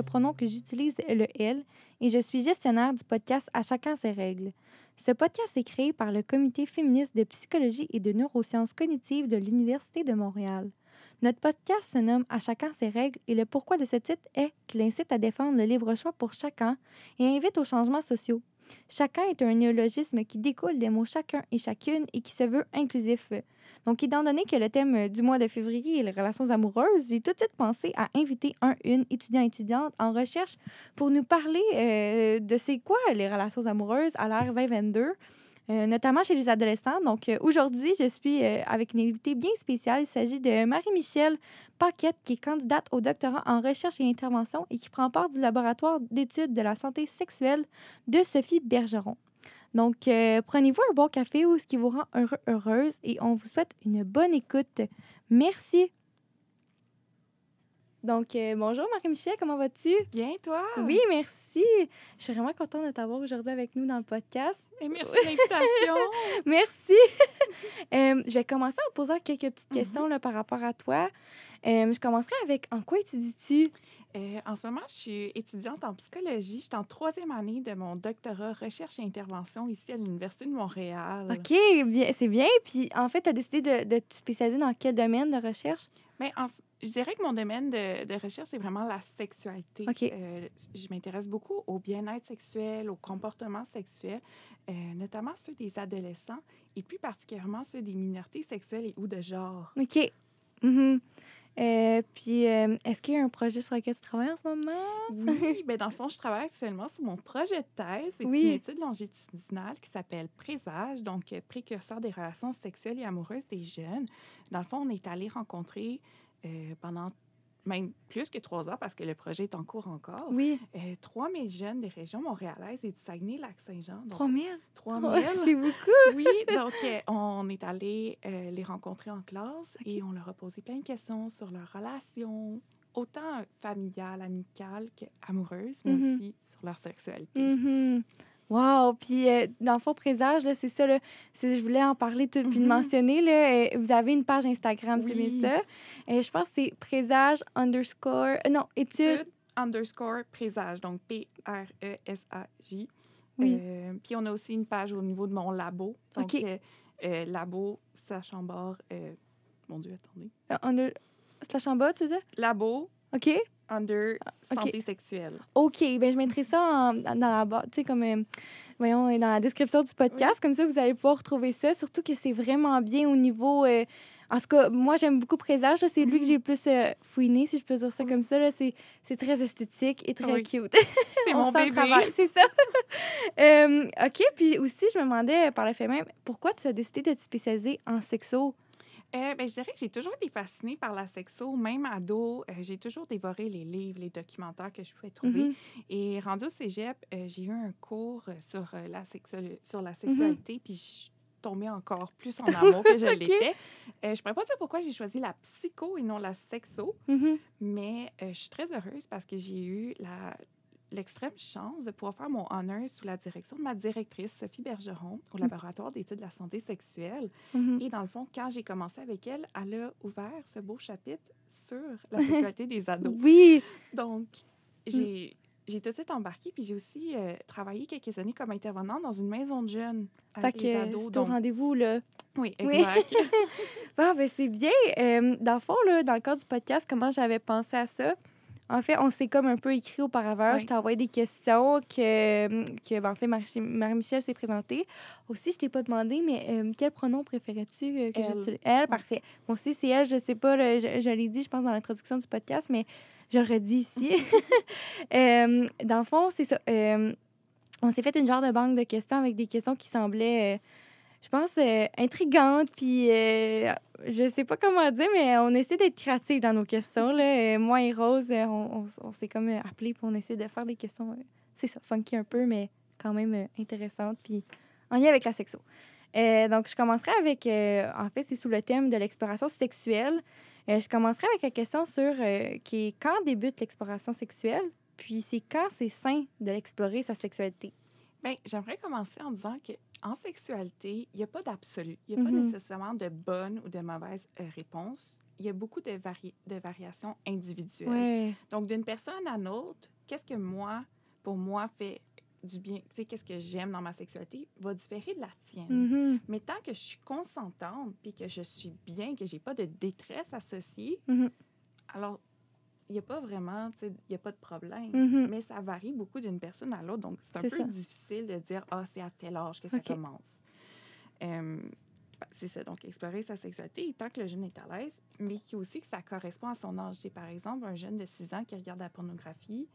le pronom que j'utilise est le elle et je suis gestionnaire du podcast À chacun ses règles. Ce podcast est créé par le Comité féministe de psychologie et de neurosciences cognitives de l'Université de Montréal. Notre podcast se nomme À chacun ses règles et le pourquoi de ce titre est qu'il incite à défendre le libre choix pour chacun et invite aux changements sociaux. Chacun est un néologisme qui découle des mots chacun et chacune et qui se veut inclusif. Donc, étant donné que le thème du mois de février est les relations amoureuses, j'ai tout de suite pensé à inviter un, une étudiant-étudiante en recherche pour nous parler euh, de c'est quoi les relations amoureuses à l'ère 2022. Euh, notamment chez les adolescents. Donc, euh, aujourd'hui, je suis euh, avec une invitée bien spéciale. Il s'agit de Marie-Michel Paquette, qui est candidate au doctorat en recherche et intervention et qui prend part du laboratoire d'études de la santé sexuelle de Sophie Bergeron. Donc, prenez-vous un bon café ou ce qui vous rend heureuse et on vous souhaite une bonne écoute. Merci. Donc, euh, bonjour Marie-Michel, comment vas-tu? Bien, toi? Oui, merci. Je suis vraiment contente de t'avoir aujourd'hui avec nous dans le podcast. Et merci de l'invitation. merci. Euh, je vais commencer en posant quelques petites questions là, par rapport à toi. Euh, je commencerai avec en quoi étudies-tu? en ce moment, je suis étudiante en psychologie. Je suis en troisième année de mon doctorat recherche et intervention ici à l'Université de Montréal. OK, bien, c'est bien. Puis, en fait, tu as décidé de, de te spécialiser dans quel domaine de recherche? En, je dirais que mon domaine de, de recherche, c'est vraiment la sexualité. Euh, je m'intéresse beaucoup au bien-être sexuel, au comportement sexuel, euh, notamment ceux des adolescents et plus particulièrement ceux des minorités sexuelles et ou de genre. OK. Mm-hmm. Euh, puis, est-ce qu'il y a un projet sur lequel tu travailles en ce moment? Oui, bien, dans le fond, je travaille actuellement sur mon projet de thèse. C'est une étude longitudinale qui s'appelle Présage, donc précurseur des relations sexuelles et amoureuses des jeunes. Dans le fond, on est allé rencontrer euh, pendant même plus que trois ans parce que le projet est en cours encore. Oui. Euh, 3 000 jeunes des régions montréalaises et du Saguenay-Lac-Saint-Jean. 3 000? 3 000. c'est beaucoup. oui, donc euh, on est allé euh, les rencontrer en classe et on leur a posé plein de questions sur leurs relations, autant familiales, amicales qu'amoureuses, mais mm-hmm. aussi sur leur sexualité. Mm-hmm. Wow! Puis, euh, dans le fond, Présage, c'est ça. Là, je voulais en parler tout, puis le mm-hmm. mentionner. Là, euh, vous avez une page Instagram, c'est bien ça. Et euh, je pense que c'est Présage underscore. non, étude. underscore Présage, donc P-R-E-S-A-J. Oui. puis, on a aussi une page au niveau de mon labo. Donc, OK. labo, slash en barre. mon Dieu, attendez. under, slash en bas, tu dis? Labo. OK? Under ah, santé sexuelle. OK. Ben, je mettrai ça dans la bas, tu sais, comme, euh, voyons, dans la description du podcast. Comme ça, vous allez pouvoir retrouver ça. Surtout que c'est vraiment bien au niveau. Euh, en tout cas, moi, j'aime beaucoup Présage. C'est lui que j'ai le plus euh, fouiné, si je peux dire ça comme ça. C'est très esthétique et très cute. C'est mon bébé. C'est ça. OK. Puis aussi, je me demandais par le fait même, pourquoi tu as décidé de te spécialiser en sexo? Euh, ben, je dirais que j'ai toujours été fascinée par la sexo. Même ado, euh, j'ai toujours dévoré les livres, les documentaires que je pouvais trouver. Mm-hmm. Et rendu au cégep, euh, j'ai eu un cours sur, la, sur la mm-hmm. sexualité, puis je suis tombée encore plus en amour que je l'étais. je ne pourrais pas dire pourquoi j'ai choisi la psycho et non la sexo, mm-hmm. mais je suis très heureuse parce que j'ai eu la, l'extrême chance de pouvoir faire mon honneur sous la direction de ma directrice, Sophie Bergeron, au mm. laboratoire d'études de la santé sexuelle. Mm-hmm. Et dans le fond, quand j'ai commencé avec elle, elle a ouvert ce beau chapitre sur la sexualité des ados. Oui! Donc, j'ai... J'ai tout de suite embarqué, puis j'ai aussi euh, travaillé quelques années comme intervenante dans une maison de jeunes avec fait les ados. Donc... rendez-vous, là. Oui, exact. Oui. bon, ben c'est bien. Euh, dans le fond, là, dans le cadre du podcast, comment j'avais pensé à ça? En fait, on s'est comme un peu écrit auparavant. Je t'ai envoyé des questions que, que ben, en fait, Marie-Michel s'est présentée. Aussi, je t'ai pas demandé, mais euh, quel pronom préférais-tu euh, que j'utilise? Elle, parfait. Moi aussi, c'est elle, je sais pas, je, l'ai dit, je pense, dans l'introduction du podcast, mais je le redis ici. euh, dans le fond, c'est ça. Euh, on s'est fait une genre de banque de questions avec des questions qui semblaient je pense, euh, intrigante. Puis, euh, je sais pas comment dire, mais on essaie d'être créatifs dans nos questions. Là. Euh, moi et Rose, on, on, s'est comme appelé pour on essaie de faire des questions, c'est ça, funky un peu, mais quand même intéressantes. Puis, en lien avec la sexo. donc, je commencerai avec, en fait, c'est sous le thème de l'exploration sexuelle. je commencerai avec la question sur qui quand débute l'exploration sexuelle, puis c'est quand c'est sain de l'explorer sa sexualité. Bien, j'aimerais commencer en disant que en sexualité, il n'y a pas d'absolu. Il n'y a pas mm-hmm. nécessairement de bonne ou de mauvaise euh, réponse. il y a beaucoup de, vari de variations individuelles. Ouais. Donc, d'une personne à l'autre, qu'est-ce que moi, pour moi, fait du bien, tu sais, qu'est-ce que j'aime dans ma sexualité, va différer de la tienne. Mhm. Mais tant que je suis consentante, puis que je suis bien, que j'ai pas de détresse associée, Mhm. alors, il n'y a pas vraiment, tu sais, il n'y a pas de problème. Mhm. Mais ça varie beaucoup d'une personne à l'autre. Donc, c'est un peu ça. difficile de dire, ah, c'est à tel âge que ça commence. Euh, c'est ça. Donc, explorer sa sexualité tant que le jeune est à l'aise, mais qui aussi que ça correspond à son âge. Par exemple un jeune de 6 ans qui regarde la pornographie,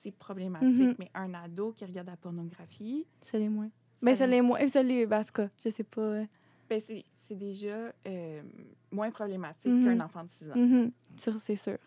c'est problématique. Mhm. Mais un ado qui regarde la pornographie, Ça l'est moins. Ben, ça ça- l'est moins. Ça l'est, ben, en tout cas, je sais pas. ben, c'est déjà euh, moins problématique Mhm. qu'un enfant de 6 ans. C'est sûr.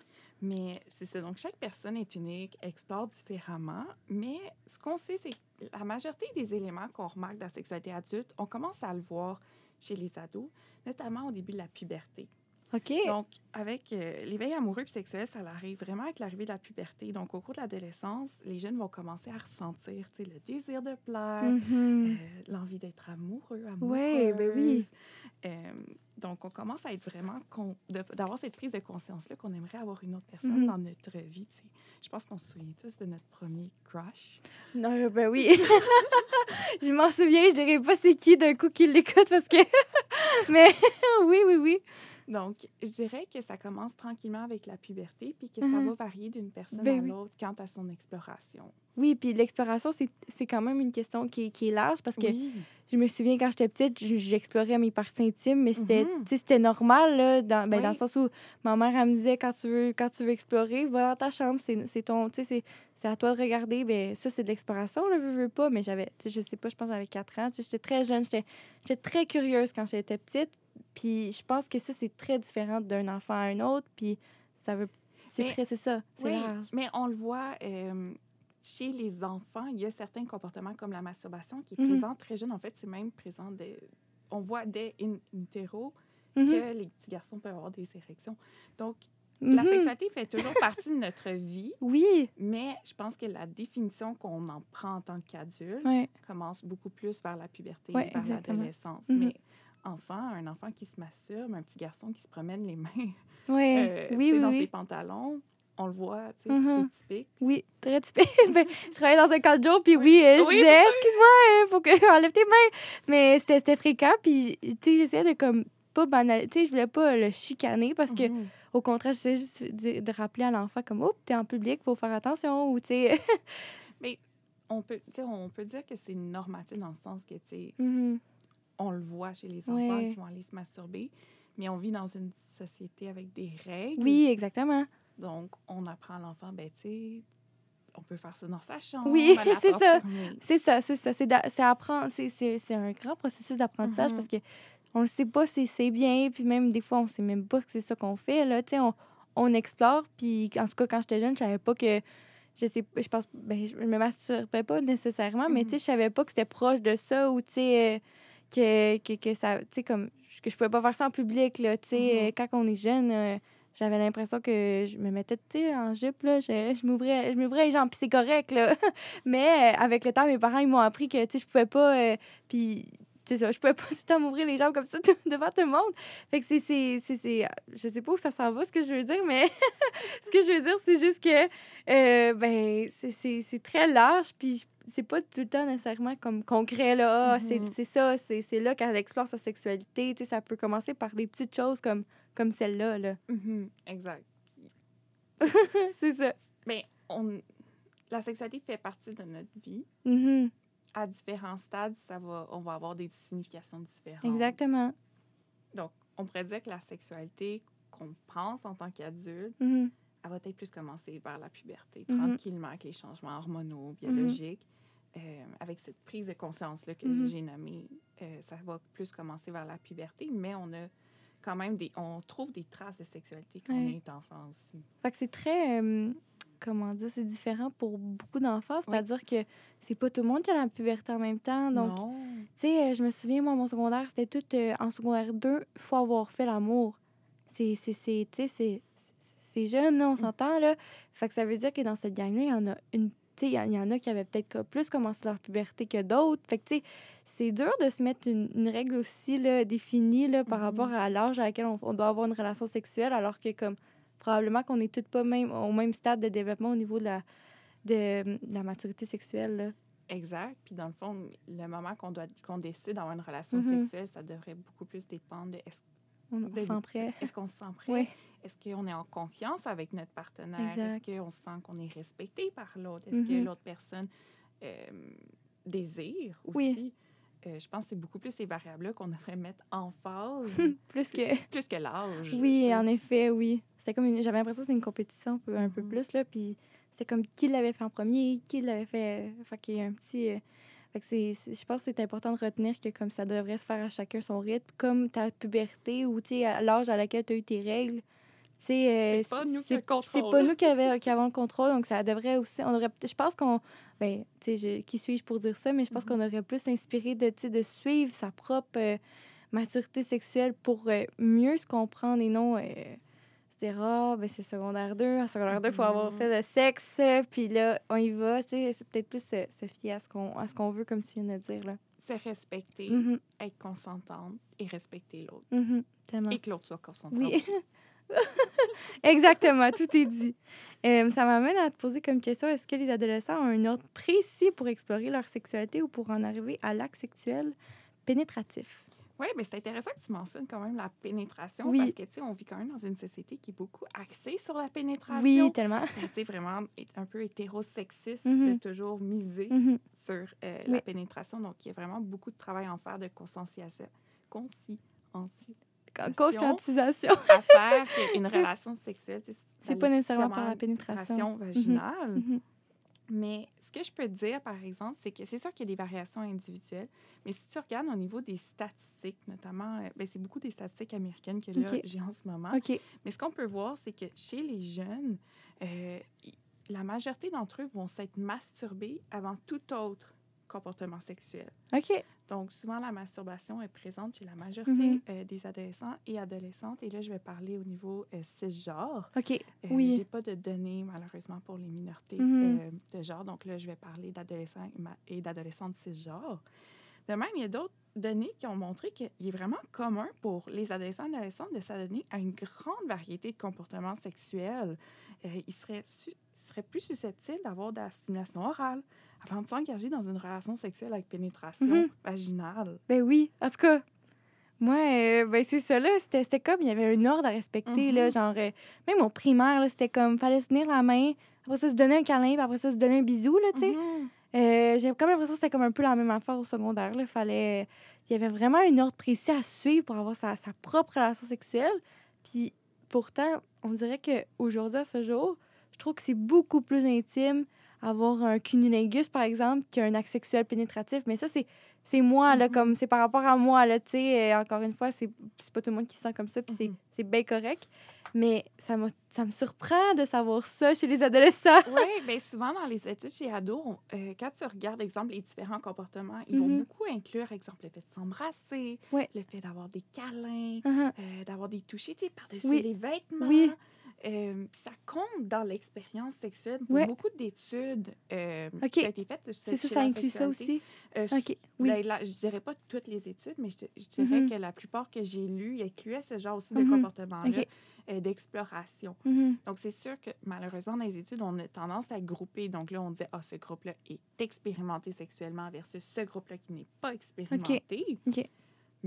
Mais c'est ça. Donc, chaque personne est unique, explore différemment. Mais ce qu'on sait, c'est que la majorité des éléments qu'on remarque de la sexualité adulte, on commence à le voir chez les ados, notamment au début de la puberté. OK. Donc, avec euh, l'éveil amoureux et sexuel, ça arrive vraiment avec l'arrivée de la puberté. Donc, au cours de l'adolescence, les jeunes vont commencer à ressentir le désir de plaire, Mhm. euh, l'envie d'être amoureux, amoureuse. Ouais, ben oui. Euh, donc, on commence à être vraiment... d'avoir cette prise de conscience-là qu'on aimerait avoir une autre personne Mhm. dans notre vie. tu sais. Je pense qu'on se souvient tous de notre premier crush. Non, euh, ben oui. je m'en souviens, je dirais pas c'est qui d'un coup qui l'écoute parce que. Mais oui, oui, oui. Donc, je dirais que ça commence tranquillement avec la puberté, puis que ça Mhm. va varier d'une personne Ben à oui. l'autre quant à son exploration. Oui, puis l'exploration, c'est quand même une question qui, est- qui est large parce que Oui. je me souviens quand j'étais petite, j'explorais mes parties intimes, mais c'était Mhm. c'était normal, là, dans, ben, dans le sens où ma mère, elle me disait quand tu veux, quand tu veux explorer, va dans ta chambre, c'est ton. À toi de regarder. Ben, ça, c'est de l'exploration, là, veux, veux pas, mais j'avais, je sais pas, je pense que j'avais 4 ans. J'étais très jeune, j'étais très curieuse quand j'étais petite. Puis je pense que ça, c'est très différent d'un enfant à un autre. Puis ça veut. C'est très, c'est ça, c'est Oui, large. mais on le voit euh, chez les enfants, il y a certains comportements comme la masturbation qui est Mhm. présent très jeune. En fait, c'est même présent dès, on voit dès in utero Mhm. que les petits garçons peuvent avoir des érections. Donc, la Mhm. sexualité fait toujours partie de notre vie, Oui, mais je pense que la définition qu'on en prend en tant qu'adulte ouais. commence beaucoup plus vers la puberté, Ouais, vers l'adolescence. Mhm. Mais enfant, un enfant qui se masturbe, un petit garçon qui se promène les mains euh, oui, sais, oui, dans oui. ses pantalons, on le voit, tu sais, Mhm. c'est typique. Oui, très typique. ben, je travaillais dans un camp de jour, puis oui, euh, je Oui, disais, excuse-moi, il faut que enlève tes mains. Mais c'était fréquent, puis tu sais, j'essayais de comme pas banal. Tu sais, je voulais pas le chicaner parce que, Mhm. au contraire, j'essayais juste de, de rappeler à l'enfant comme, oh, t'es en public, faut faire attention, ou tu sais. on peut, on peut dire que c'est normatif dans le sens que, tu sais, Mhm. On le voit chez les enfants Ouais. qui vont aller se masturber, mais on vit dans une société avec des règles. Oui, exactement. Donc, on apprend à l'enfant, ben, tu sais, on peut faire ça dans sa chambre. Oui, c'est ça. C'est ça, c'est ça. C'est apprendre, un grand processus d'apprentissage Mhm. parce que on ne sait pas si c'est bien, puis même des fois, on sait même pas que c'est ça qu'on fait. Là, Tu sais, on, on explore, puis en tout cas, quand j'étais jeune, je savais pas que. Je sais pas, je pense. Ben, je me masturbais pas nécessairement, mais Mhm. tu sais, je savais pas que c'était proche de ça ou tu sais. euh, que, que, que ça. Comme. Que je pouvais pas faire ça en public, là. Tu sais, Mhm. euh, quand on est jeune. euh, j'avais l'impression que je me mettais, tu sais, en jupe, là, je, je m'ouvrais je m'ouvrais les jambes, puis c'est correct, là. Mais euh, avec le temps, mes parents, ils m'ont appris que, tu sais, je pouvais pas... euh, puis, c'est ça, je pouvais pas tout le temps m'ouvrir les jambes comme ça devant tout le monde. Fait que c'est... c'est- Je sais pas où ça s'en va, ce que je veux dire, mais ce que je veux dire, c'est juste que, euh, ben, c'est très large, puis c'est pas tout le temps nécessairement comme concret, là. Ah, c'est c'est ça, c'est c'est là qu'elle explore sa sexualité. Tu sais, ça peut commencer par des petites choses comme, comme celle-là, là. Mhm, Exact. c'est ça. Ben, on, la sexualité fait partie de notre vie. Mhm. À différents stades, ça va, on va avoir des significations différentes. Exactement. Donc, on pourrait dire que la sexualité qu'on pense en tant qu'adulte, Mhm. Elle va peut-être plus commencer vers la puberté, Mhm. tranquillement, avec les changements hormonaux, biologiques. Euh, avec cette prise de conscience-là que Mhm. j'ai nommée, euh, ça va plus commencer vers la puberté, mais on a quand même des... On trouve des traces de sexualité quand Ouais. on est enfant aussi. Fait que c'est très. euh, comment dire, c'est différent pour beaucoup d'enfants. C'est-à-dire que c'est pas tout le monde qui a la puberté en même temps. Donc, tu sais, je me souviens, moi, mon secondaire, c'était tout. en secondaire 2, il faut avoir fait l'amour. C'est. c'est- c'est- C'est jeune, là, on s'entend, là. Fait que ça veut dire que dans cette gang-là, il y en a une il y, en- il y en a qui avaient peut-être plus commencé leur puberté que d'autres. Fait que, c'est dur de se mettre une, une règle aussi là, définie là, par Mhm. rapport à l'âge à laquelle on, on doit avoir une relation sexuelle, alors que, comme, probablement qu'on n'est toutes pas même, au même stade de développement au niveau de la, de, de la maturité sexuelle. Là. Exact. Puis dans le fond, le moment qu'on doit qu'on décide d'avoir une relation Mhm. sexuelle, ça devrait beaucoup plus dépendre de est-ce On, on Ben, se sent prêt. est-ce qu'on se sent prêt? Oui. Est-ce qu'on est en confiance avec notre partenaire? Est-ce qu'on sent qu'on est respecté par l'autre? Est-ce que Mhm. l'autre personne euh, désire aussi? Oui. Euh, je pense que c'est beaucoup plus ces variables-là qu'on devrait mettre en phase, Plus que. plus que l'âge. Oui, en effet, oui. C'était comme une... J'avais l'impression que c'était une compétition un peu, un peu Mhm. plus, là. Puis c'était comme qui l'avait fait en premier, qui l'avait fait. Fait qu'il y a un petit. euh, Fait que c'est, je pense que c'est important de retenir que comme ça devrait se faire à chacun son rythme, comme ta puberté ou, l'âge à laquelle tu as eu tes règles. Euh, C'est pas nous qui c'est- le contrôle. C'est pas nous qui, avait- qui avons le contrôle, donc ça devrait aussi. On aurait, je pense qu'on. Ben, tu sais, je- qui suis-je pour dire ça, mais je pense Mhm. qu'on aurait plus inspiré de, de suivre sa propre euh, maturité sexuelle pour euh, mieux se comprendre et non. Euh, se dire, ah, ben c'est secondaire 2. En secondaire 2, il faut avoir Mhm. fait le sexe, puis là, on y va. C'est peut-être plus se, se fier à ce qu'on à ce qu'on veut, comme tu viens de dire, là. Se respecter, Mhm, être consentante et respecter l'autre. mhm. Et que l'autre soit consentante. Oui. Exactement, tout est dit. Euh, ça m'amène à te poser comme question est-ce que les adolescents ont un ordre précis pour explorer leur sexualité ou pour en arriver à l'acte sexuel pénétratif? Oui, mais c'est intéressant que tu mentionnes quand même la pénétration Oui. parce que, tu sais, on vit quand même dans une société qui est beaucoup axée sur la pénétration. Oui, tellement. Ben, tu sais, vraiment un peu hétérosexiste de toujours miser Mhm. sur euh, Oui. la pénétration. Donc, il y a vraiment beaucoup de travail à en faire de conscientisation. Conscientisation. Conscientisation. à faire qu'une relation sexuelle, C'est pas nécessairement par la pénétration. vaginale. Mhm. Mais ce que je peux te dire, par exemple, c'est que c'est sûr qu'il y a des variations individuelles, mais si tu regardes au niveau des statistiques, notamment, euh, ben, c'est beaucoup des statistiques américaines que là, j'ai en ce moment. Mais ce qu'on peut voir, c'est que chez les jeunes, euh, la majorité d'entre eux vont s'être masturbés avant tout autre comportement sexuel. OK. Donc, souvent, la masturbation est présente chez la majorité Mhm. euh, des adolescents et adolescentes. Et là, je vais parler au niveau euh, cisgenre. OK. Euh, Oui. J'ai pas de données, malheureusement, pour les minorités Mhm. euh, de genre. Donc là, je vais parler d'adolescents et d'adolescentes cisgenres. De même, il y a d'autres données qui ont montré qu'il est vraiment commun pour les adolescents et adolescentes de s'adonner à une grande variété de comportements sexuels. Euh, ils seraient, su- seraient plus susceptibles d'avoir de la stimulation orale avant de s'engager dans une relation sexuelle avec pénétration Mhm. vaginale? Ben oui. En tout cas, moi, euh, ben c'est ça, là. C'était comme, il y avait un ordre à respecter, là. Mhm. Genre, euh, même au primaire, là, c'était comme, fallait se tenir la main, après ça, se donner un câlin, puis après ça, se donner un bisou, là, tu sais. Mhm. Euh, J'ai comme l'impression que c'était comme un peu la même affaire au secondaire, là. Fallait... Il y avait vraiment un ordre précis à suivre pour avoir sa, sa propre relation sexuelle. Puis pourtant, on dirait qu'aujourd'hui, à ce jour, je trouve que c'est beaucoup plus intime avoir un cunnilingus, par exemple, qu'un acte sexuel pénétratif. Mais ça, c'est c'est moi, là, Mhm. comme c'est par rapport à moi, là, tu sais. euh, encore une fois, c'est c'est pas tout le monde qui se sent comme ça, puis c'est- Mhm. c'est bien correct. Mais ça, ça me surprend de savoir ça chez les adolescents. Oui, bien souvent dans les études chez ados, on- euh, quand tu regardes, exemple, les différents comportements, ils vont Mhm. beaucoup inclure, exemple, le fait de s'embrasser, Ouais. le fait d'avoir des câlins, Mhm. euh, d'avoir des touchés, tu sais, par-dessus Oui. les vêtements. Oui. Euh, ça compte dans l'expérience sexuelle Ouais. beaucoup d'études euh, qui ont été faites. C'est ça, ça inclut ça aussi? Euh, OK, oui. ben, je dirais pas toutes les études, mais je, dirais Mhm. que la plupart que j'ai lues incluaient ce genre aussi de Mhm. comportement-là, euh, d'exploration. Mhm. Donc, c'est sûr que malheureusement, dans les études, on a tendance à grouper. Donc là, on disait, ah, ce groupe-là est expérimenté sexuellement versus ce groupe-là qui n'est pas expérimenté.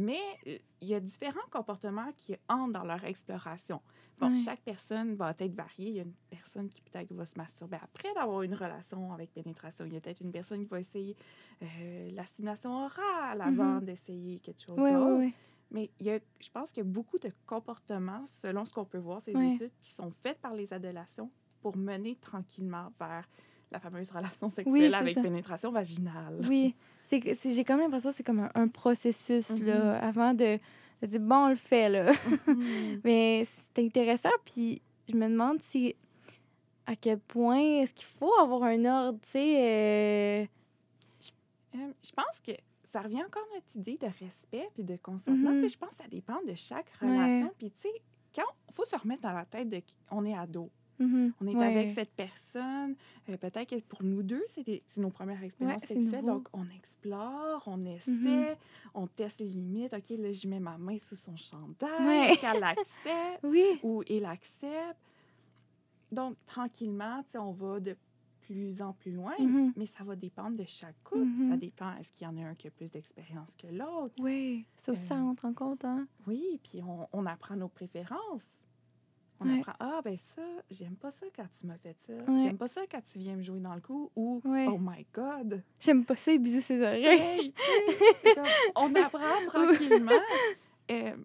Mais euh, il y a différents comportements qui entrent dans leur exploration. Bon, chaque personne va être variée. Il y a une personne qui peut-être va se masturber après d'avoir une relation avec pénétration. Il y a peut-être une personne qui va essayer euh, la stimulation orale avant Mhm. d'essayer quelque chose Oui, d'autre. oui, oui. Mais il y a, je pense qu'il y a beaucoup de comportements, selon ce qu'on peut voir, ces études, qui sont faites par les adolescents pour mener tranquillement vers la fameuse relation sexuelle Oui, avec ça. pénétration vaginale. Oui, c'est que j'ai quand même l'impression que c'est comme un, un processus là, avant de, de dire bon, on le fait là. Mhm. Mais c'est intéressant, puis je me demande si à quel point est-ce qu'il faut avoir un ordre, tu sais. euh, Euh, je pense que ça revient encore à notre idée de respect puis de consentement. Mhm. Sais, Je pense que ça dépend de chaque relation. Puis, tu sais, quand il faut se remettre dans la tête de on est ado. Mhm. On est Ouais. avec cette personne. euh, Peut-être que pour nous deux, c'est des- c'est nos premières expériences c'est sexuelles. Donc, on explore, on essaie, Mhm. on teste les limites. OK, là, je mets ma main sous son chandail. Ouais. Est-ce qu'elle l'accepte Oui. ou il accepte? Donc, tranquillement, on va de plus en plus loin, Mhm. mais ça va dépendre de chaque couple. Ça dépend, est-ce qu'il y en a un qui a plus d'expérience que l'autre? Oui. Ça aussi, ça Euh, rentre en compte, hein? Oui, puis on, on apprend nos préférences. On Ouais. apprend, ah, ben ça, j'aime pas ça quand tu m'as fait ça. Ouais. J'aime pas ça quand tu viens me jouer dans le cou. Ou, Ouais. oh my God. J'aime pas ça, bisous ses oreilles. Hey, c'est comme- on apprend tranquillement. Euh,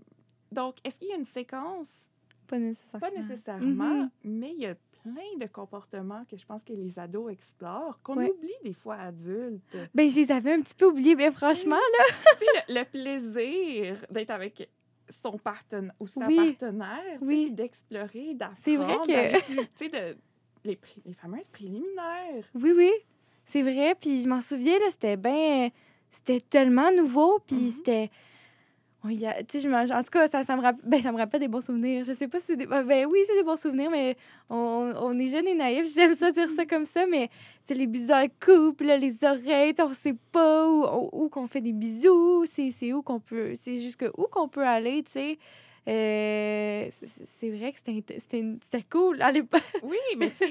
donc, est-ce qu'il y a une séquence? Pas nécessairement. Pas nécessairement, Mhm. mais il y a plein de comportements que je pense que les ados explorent, qu'on Ouais. oublie des fois adultes. Ben, je les avais un petit peu oubliés, mais franchement, là. le plaisir d'être avec son partenaire ou sa Oui. partenaire, Oui. d'explorer, d'apprendre. C'est vrai que- de, les, les fameuses préliminaires. Oui, oui. C'est vrai. Puis je m'en souviens, là, c'était bien. C'était tellement nouveau. Puis Mhm. c'était. A- je en tout cas, ça, ça, me rappelle, ben, ça me rappelle des bons souvenirs. Je sais pas si c'est des. Ben oui, c'est des bons souvenirs, mais on, on est jeunes et naïfs. J'aime ça dire ça comme ça, mais les bisous dans le cou, puis là, les oreilles, on sait pas où, où, qu'on fait des bisous, c'est où qu'on peut. C'est jusque où qu'on peut aller, tu sais. Euh, c'est- vrai que c'était cool à l'époque. Oui, mais tu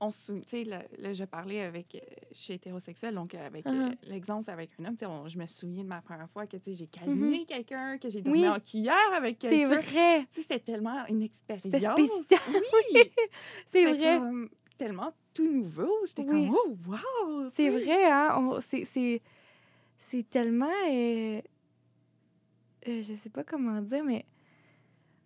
on se sou- tu sais, là, là, je parlais avec, euh, je suis hétérosexuelle, donc euh, avec euh, l'exemple, c'est avec un homme, tu sais, on- je me souviens de ma première fois que, tu sais, j'ai câliné quelqu'un, que j'ai dormi Mm-hmm. Oui. en cuillère avec C'est quelqu'un. vrai. Tu sais, c'était tellement une expérience. Oui! C'est vrai. comme tellement tout nouveau. J'étais Oui. comme, oh, wow! C'est vrai, hein? c'est- C'est c'est tellement. euh, euh, je sais pas comment dire, mais.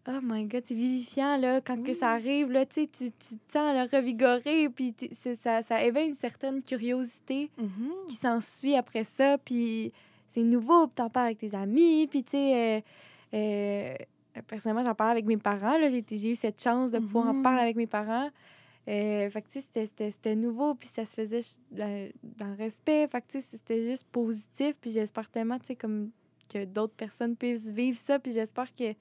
Oh my god, c'est vivifiant, là, quand que ça arrive, là, tu sais, tu te sens là, revigoré, puis ça, ça éveille une certaine curiosité Mhm. qui s'ensuit après ça, puis c'est nouveau, puis t'en parles avec tes amis, puis tu sais, euh, euh, personnellement, j'en parle avec mes parents, là, j'ai eu cette chance de pouvoir en parler avec mes parents. Euh, fait que, tu sais, c'était- nouveau, puis ça se faisait dans le respect. Fait que, tu sais, c'était juste positif, puis j'espère tellement, tu sais, comme que d'autres personnes puissent vivre ça, puis j'espère que,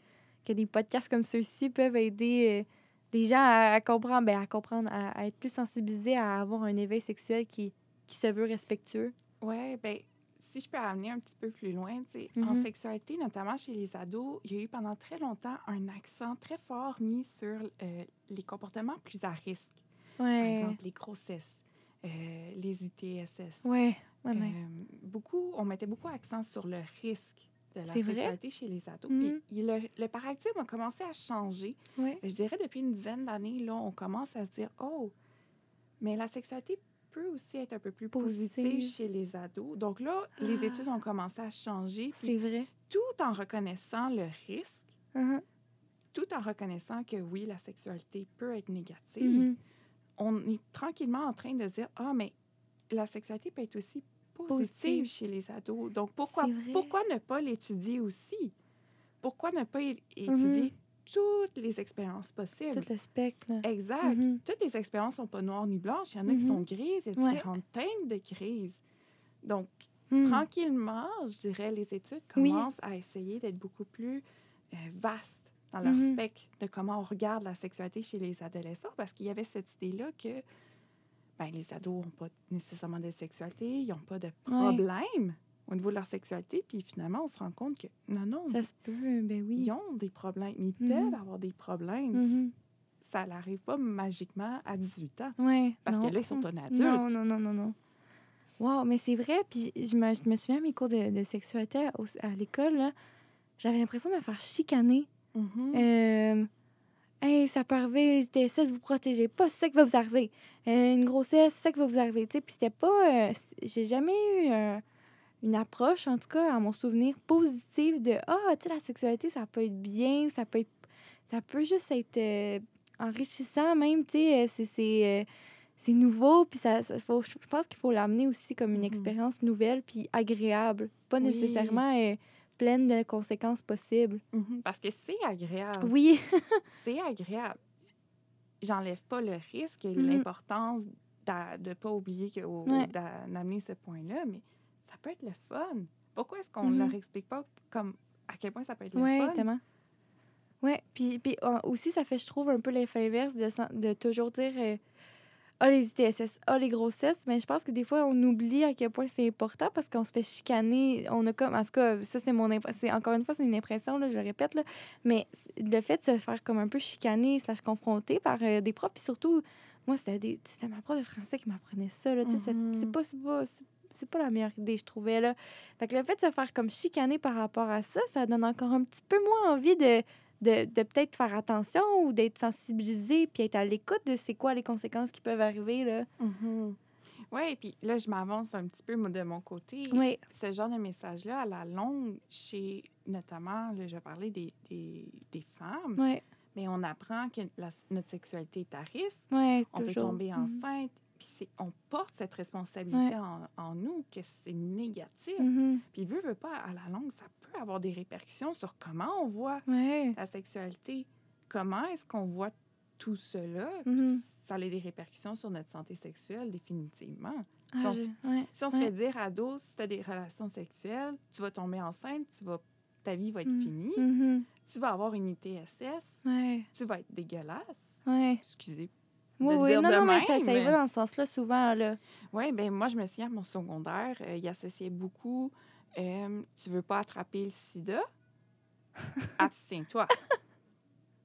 que des podcasts comme ceux-ci peuvent aider euh, des gens à, à comprendre, ben, à comprendre, à, à être plus sensibilisés, à avoir un éveil sexuel qui, qui se veut respectueux. Ouais, ben si je peux amener un petit peu plus loin, tu sais, en Mhm. sexualité, notamment chez les ados, il y a eu pendant très longtemps un accent très fort mis sur euh, les comportements plus à risque. Par Ouais. exemple, les grossesses, euh, les ITSS. Ouais, ouais. Euh, beaucoup, on mettait beaucoup accent sur le risque de la vrai? sexualité chez les ados. Puis il- le, le paradigme a commencé à changer. Je dirais depuis une dizaine d'années, là, on commence à se dire Oh, mais la sexualité peut aussi être un peu plus positive, Positive. chez les ados. Donc là, les Ah. études ont commencé à changer. C'est vrai. tout en reconnaissant le risque, Mhm. tout en reconnaissant que oui, la sexualité peut être négative, Mhm. on est tranquillement en train de dire Ah, mais la sexualité peut être aussi positive, chez les ados. Donc pourquoi, pourquoi ne pas l'étudier aussi? Pourquoi ne pas étudier toutes les expériences possibles? Tout le spectre. Exact. Mhm. Toutes les expériences sont pas noires ni blanches. Il y en a qui Mhm. sont grises. Il y a Ouais. différentes teintes de grises. Donc, Mhm. tranquillement, je dirais, les études Oui. commencent à essayer d'être beaucoup plus euh, vastes dans leur spectre de comment on regarde la sexualité chez les adolescents parce qu'il y avait cette idée-là que ben, les ados n'ont pas nécessairement de sexualité, ils n'ont pas de problème au niveau de leur sexualité. Puis finalement, on se rend compte que non, non, Ça se peut, ben oui. ils ont des problèmes. Ils Mhm. peuvent avoir des problèmes. Mhm. Ça n'arrive pas magiquement à 18 ans. Ouais. Parce non. que là, ils sont un adulte. Non, non, non, non, non. Wow, mais c'est vrai. Puis je me, je me souviens à mes cours de, de sexualité à l'école, j'avais l'impression de me faire chicaner. Mhm. Euh, hey, ça peut arriver, ITSS, vous protégez pas, c'est ça qui va vous arriver. Euh, une grossesse, c'est ça qui va vous arriver. Puis c'était pas. euh, J'ai jamais eu euh, une approche, en tout cas, à mon souvenir, positive de Ah, tu sais, la sexualité, ça peut être bien, ça peut être. Ça peut juste être enrichissant, même, tu sais. c'est- nouveau, puis ça, ça faut, je pense qu'il faut l'amener aussi comme une Mhm. expérience nouvelle puis agréable, pas Oui. nécessairement euh, pleine de conséquences possibles. Mhm. Parce que c'est agréable. Oui, C'est agréable. J'enlève pas le risque et Mhm. l'importance de ne pas oublier que, Ouais. d'amener ce point-là, mais ça peut être le fun. Pourquoi est-ce qu'on ne Mhm. leur explique pas comme à quel point ça peut être le oui, fun? tellement. Ouais, puis, puis aussi, ça fait, je trouve, un peu l'effet inverse de, de toujours dire euh, Ah, les ITSS, ah, les grossesses. Mais je pense que des fois, on oublie à quel point c'est important parce qu'on se fait chicaner. On a comme, en tout cas, ça, c'est mon impression. Encore une fois, c'est une impression, là, je le répète, là. Mais le fait de se faire comme un peu chicaner, slash confronter par euh, des profs, puis surtout, moi, c'était ma prof de français qui m'apprenait ça, là. Tu sais, c'est- pas. c'est pas- c'est pas la meilleure idée, je trouvais, là. Fait que le fait de se faire comme chicaner par rapport à ça, ça donne encore un petit peu moins envie de, de, de peut-être faire attention ou d'être sensibilisé puis être à l'écoute de c'est quoi les conséquences qui peuvent arriver, là. Oui, puis là, je m'avance un petit peu de mon côté. Oui. Ce genre de message-là, à la longue, chez notamment, là, je parler des, des, des femmes, Oui, mais on apprend que la- notre sexualité est à risque, oui, on peut tomber Mhm. enceinte, puis c'est- on porte cette responsabilité en, en nous, que c'est négatif. Mhm. Puis, veut, veut pas, à la longue, ça peut avoir des répercussions sur comment on voit Ouais. la sexualité. Comment est-ce qu'on voit tout cela? Mhm. Puis Ça a des répercussions sur notre santé sexuelle, définitivement. Si Ah, on, je- se- ouais. si on se ouais. fait dire ado, si tu as des relations sexuelles, tu vas tomber enceinte, tu vas, ta vie va être Mhm. finie, Mhm. tu vas avoir une ITSS, tu vas être dégueulasse. Excusez. Oui, oui. Non, non, mais ça, même, ça y va dans ce sens-là souvent, là. Oui, ben moi, je me souviens, à mon secondaire, euh, il associait beaucoup euh, tu veux pas attraper le sida, abstiens-toi.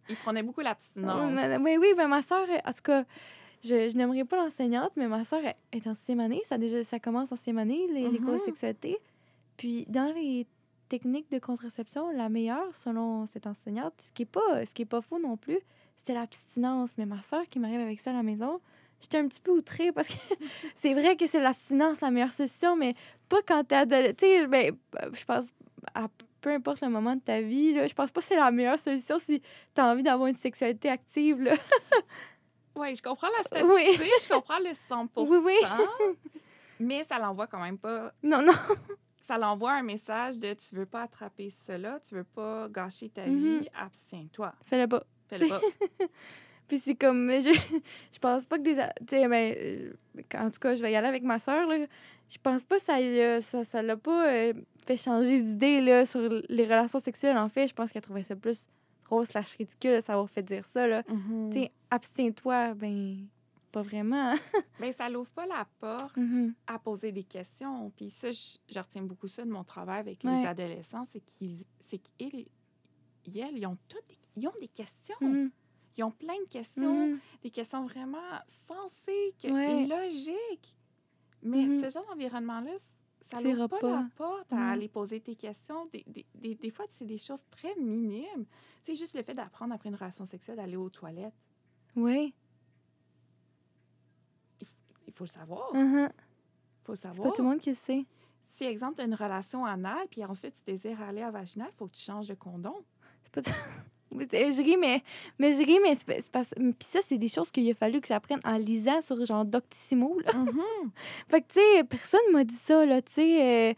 Il prenait beaucoup l'abstinence. Oui, oui, mais ma soeur, en tout cas, je, je n'aimerais pas l'enseignante, mais ma soeur est en sixième année. Ça, déjà, ça commence en sixième année, les, les cours de Mhm. sexualité. Puis, dans les techniques de contraception, la meilleure, selon cette enseignante, ce qui n'est pas, ce qui est pas faux non plus, c'était l'abstinence. Mais ma soeur qui m'arrive avec ça à la maison, j'étais un petit peu outrée parce que c'est vrai que c'est l'abstinence la meilleure solution, mais pas quand t'es adolescent. Tu sais, ben, je pense, à peu importe le moment de ta vie, là, je pense pas que c'est la meilleure solution si tu as envie d'avoir une sexualité active. Là. Oui, je comprends la statistique, Oui. je comprends le 100 Oui, oui. mais ça l'envoie quand même pas. Non, non. Ça l'envoie un message de tu veux pas attraper cela, tu veux pas gâcher ta Mhm. vie, abstiens-toi. Fais-le pas. Fais-le pas. Puis c'est comme, je, je pense pas que des. Tu sais, ben, euh, en tout cas, je vais y aller avec ma soeur, là. Je pense pas que ça l'a ça, ça l'a pas euh, fait changer d'idée, là, sur les relations sexuelles. En fait, je pense qu'elle trouvait ça plus drôle slash ridicule de savoir fait dire ça, là. Mhm. Tu sais, abstiens-toi, ben, pas vraiment. Ben, ça l'ouvre pas la porte Mhm. à poser des questions. Puis ça, je, je retiens beaucoup ça de mon travail avec Ouais. les adolescents, c'est qu'ils c'est qu'ils ils, elles, ils ont toutes des, ils ont des questions. Mhm. Ils ont plein de questions, Mhm. des questions vraiment sensées Ouais. et logiques. Mais Mhm. ce genre d'environnement-là, ça n'ouvre pas, pas. la porte à Non. aller poser tes questions. Des, des, des, des fois, c'est des choses très minimes. C'est juste le fait d'apprendre après une relation sexuelle d'aller aux toilettes. Oui. Il faut le savoir. Il faut le C'est savoir. pas tout le monde qui le sait. Si, exemple, tu as une relation anale, puis ensuite tu désires aller à vaginal, il faut que tu changes de condom. C'est pas Je ris, mais, mais je ris, mais c'est parce- Puis ça, c'est des choses qu'il a fallu que j'apprenne en lisant sur genre Doctissimo. Là. Fait que, tu sais, personne m'a dit ça, là, tu sais. euh,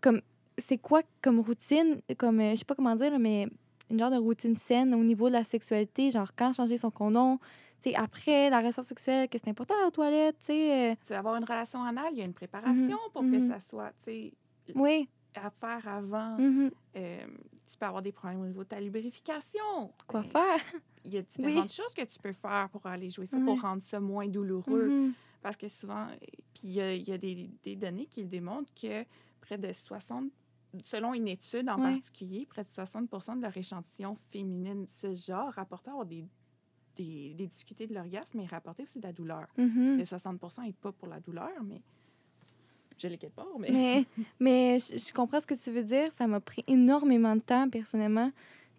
comme, c'est quoi comme routine, comme, euh, je sais pas comment dire, là, mais une genre de routine saine au niveau de la sexualité, genre quand changer son condom, tu sais, après la relation sexuelle, que c'est important aller aux toilettes, tu sais. euh, Tu veux avoir une relation anale, il y a une préparation pour que mhm. ça soit, tu sais, oui. à faire avant. mhm. Euh, tu peux avoir des problèmes au niveau de ta lubrification. Quoi Euh, faire? Il y a différentes choses que tu peux faire pour aller jouer ça, pour rendre ça moins douloureux. Mhm. Parce que souvent, puis il y a, y a des, des données qui démontrent que près de 60, selon une étude en particulier, près de 60 de leur échantillon féminine, ce genre, rapportait avoir des, des, des difficultés de l'orgasme, mais rapportait aussi de la douleur. Mhm. Le 60 n'est pas pour la douleur, mais je l'ai quelque part. Mais... Mais, mais je, je comprends ce que tu veux dire. Ça m'a pris énormément de temps, personnellement.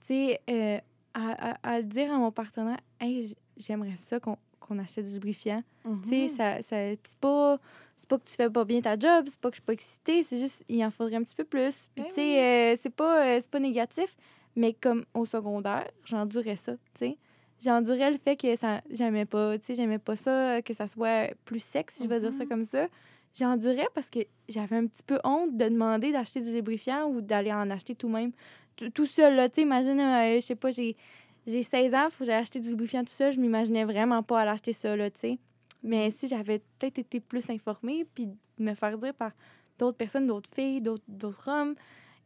Tu sais, euh, à, à, à le dire à mon partenaire, hey, j'aimerais ça qu'on qu'on achète du lubrifiant. Mhm. Tu sais, ça, ça, c'est pas, c'est pas que tu fais pas bien ta job, c'est pas que je suis pas excitée, c'est juste, il en faudrait un petit peu plus. Puis, Ben tu sais, euh, c'est pas, euh, pas négatif, mais comme au secondaire, j'endurais ça, tu sais. J'endurais le fait que ça, j'aimais pas, tu sais, j'aimais pas ça, que ça soit plus sexe, si je vais dire ça Mhm. comme ça. J'endurais parce que j'avais un petit peu honte de demander d'acheter du lubrifiant ou d'aller en acheter tout même. Tout, seul, là, tu imagine, euh, je sais pas, j'ai, j'ai 16 ans, faut que j'aille acheter du lubrifiant tout seul, je m'imaginais vraiment pas aller acheter ça, là, tu. Mais si j'avais peut-être été plus informée, puis me faire dire par d'autres personnes, d'autres filles, d'autres hommes,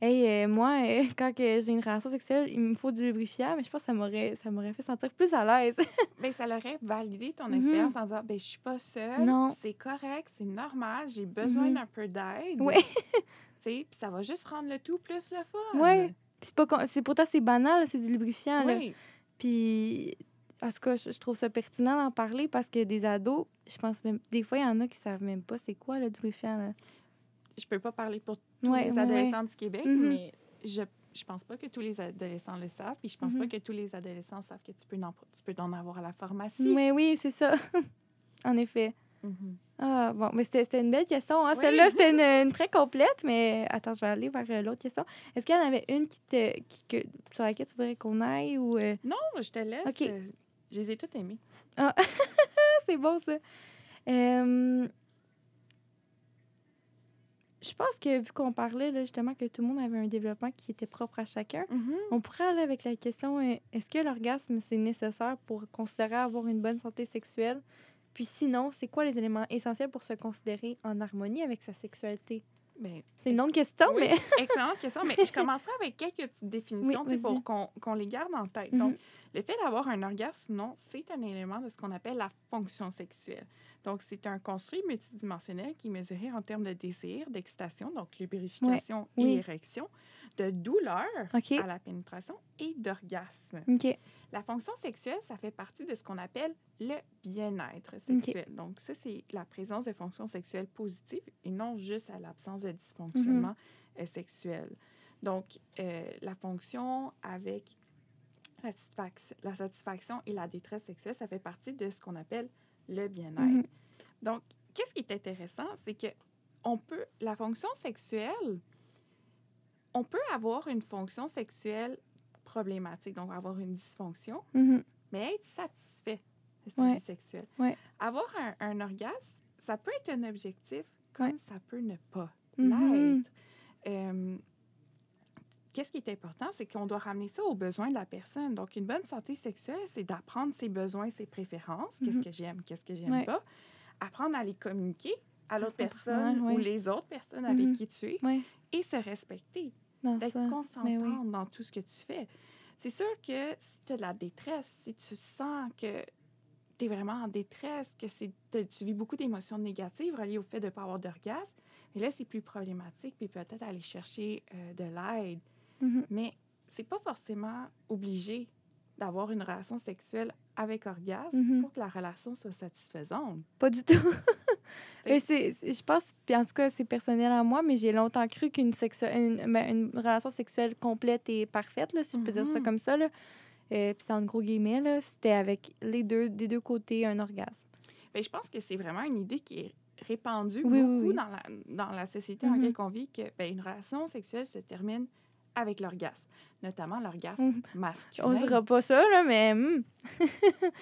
Hey, euh, moi, euh, quand que j'ai une relation sexuelle, il me faut du lubrifiant, mais je pense que ça m'aurait, ça m'aurait fait sentir plus à l'aise. ben, ça l'aurait validé ton Mhm. expérience en disant ben, je suis pas seule, Non. c'est correct, c'est normal, j'ai besoin Mhm. d'un peu d'aide. Oui. Tu sais, puis ça va juste rendre le tout plus le fun. Ouais. Puis c'est pas c'est pourtant c'est banal, c'est du lubrifiant. Oui. Puis en tout cas, je, je trouve ça pertinent d'en parler parce que des ados, je pense même des fois il y en a qui savent même pas c'est quoi le lubrifiant là. Je peux pas parler pour tous Ouais, les ouais, adolescents du Québec, Mhm. mais je je pense pas que tous les adolescents le savent, puis je pense pas que tous les adolescents savent que tu peux en, tu peux en avoir à la pharmacie. Mais oui, c'est ça. en effet. Mhm. Ah, bon, mais c'était c'était une belle question. Hein? Oui. Celle-là, c'était une, une très complète, mais attends, je vais aller vers euh, l'autre question. Est-ce qu'il y en avait une qui te, qui, que, sur laquelle tu voudrais qu'on aille ou. euh, Non, je te laisse. OK. euh, Je les ai toutes aimées. Ah, c'est bon, ça. Euh, Je pense que vu qu'on parlait là, justement que tout le monde avait un développement qui était propre à chacun, Mhm. on pourrait aller avec la question euh, est-ce que l'orgasme c'est nécessaire pour considérer avoir une bonne santé sexuelle? Puis sinon, c'est quoi les éléments essentiels pour se considérer en harmonie avec sa sexualité? Ben, C'est une longue question, Oui, mais excellente question. Mais je commencerai avec quelques petites définitions Oui, pour qu'on qu'on les garde en tête. Mhm. Donc, le fait d'avoir un orgasme, non, c'est un élément de ce qu'on appelle la fonction sexuelle. Donc, c'est un construit multidimensionnel qui est mesuré en termes de désir, d'excitation, donc lubrification et érection, de douleur à la pénétration et d'orgasme. OK. La fonction sexuelle, ça fait partie de ce qu'on appelle le bien-être sexuel. Donc, ça, c'est la présence de fonctions sexuelles positives et non juste à l'absence de dysfonctionnement Mm-hmm. euh, sexuel. Donc, euh, la fonction avec la satisfaction, la satisfaction et la détresse sexuelle, ça fait partie de ce qu'on appelle le bien-être. Mhm. Donc, qu'est-ce qui est intéressant, c'est que on peut, la fonction sexuelle, on peut avoir une fonction sexuelle problématique, donc avoir une dysfonction, Mhm. mais être satisfait de sa Ouais. vie sexuelle. Ouais. Avoir un, un orgasme, ça peut être un objectif comme Ouais. ça peut ne pas Mhm. l'être. Euh, Qu'est-ce qui est important, c'est qu'on doit ramener ça aux besoins de la personne. Donc, une bonne santé sexuelle, c'est d'apprendre ses besoins, ses préférences, qu'est-ce Mhm. que j'aime, qu'est-ce que j'aime Ouais. pas, apprendre à les communiquer à l'autre son personne ou les autres personnes avec Mhm. qui tu es Ouais, et se respecter d'être consentante oui. dans tout ce que tu fais. C'est sûr que si tu as de la détresse, si tu sens que tu es vraiment en détresse, que tu vis beaucoup d'émotions négatives reliées au fait de ne pas avoir d'orgasme, mais là, c'est plus problématique, puis peut-être aller chercher euh, de l'aide. Mhm. Mais c'est pas forcément obligé d'avoir une relation sexuelle avec orgasme Mhm. pour que la relation soit satisfaisante. Pas du tout. Mais c'est, je pense, puis en tout cas, c'est personnel à moi, mais j'ai longtemps cru qu'une une, ben, une relation sexuelle complète et parfaite, là, si je peux dire ça Mhm. comme ça, là, euh, puis c'est en gros guillemets, c'était avec les deux, des deux côtés un orgasme. Bien, je pense que c'est vraiment une idée qui est répandue Oui, beaucoup oui. Dans, la, dans la société dans Mhm. laquelle on vit, que ben, une relation sexuelle se termine avec l'orgasme, notamment l'orgasme Mhm. masculin. On dira pas ça, là, mais... hmm,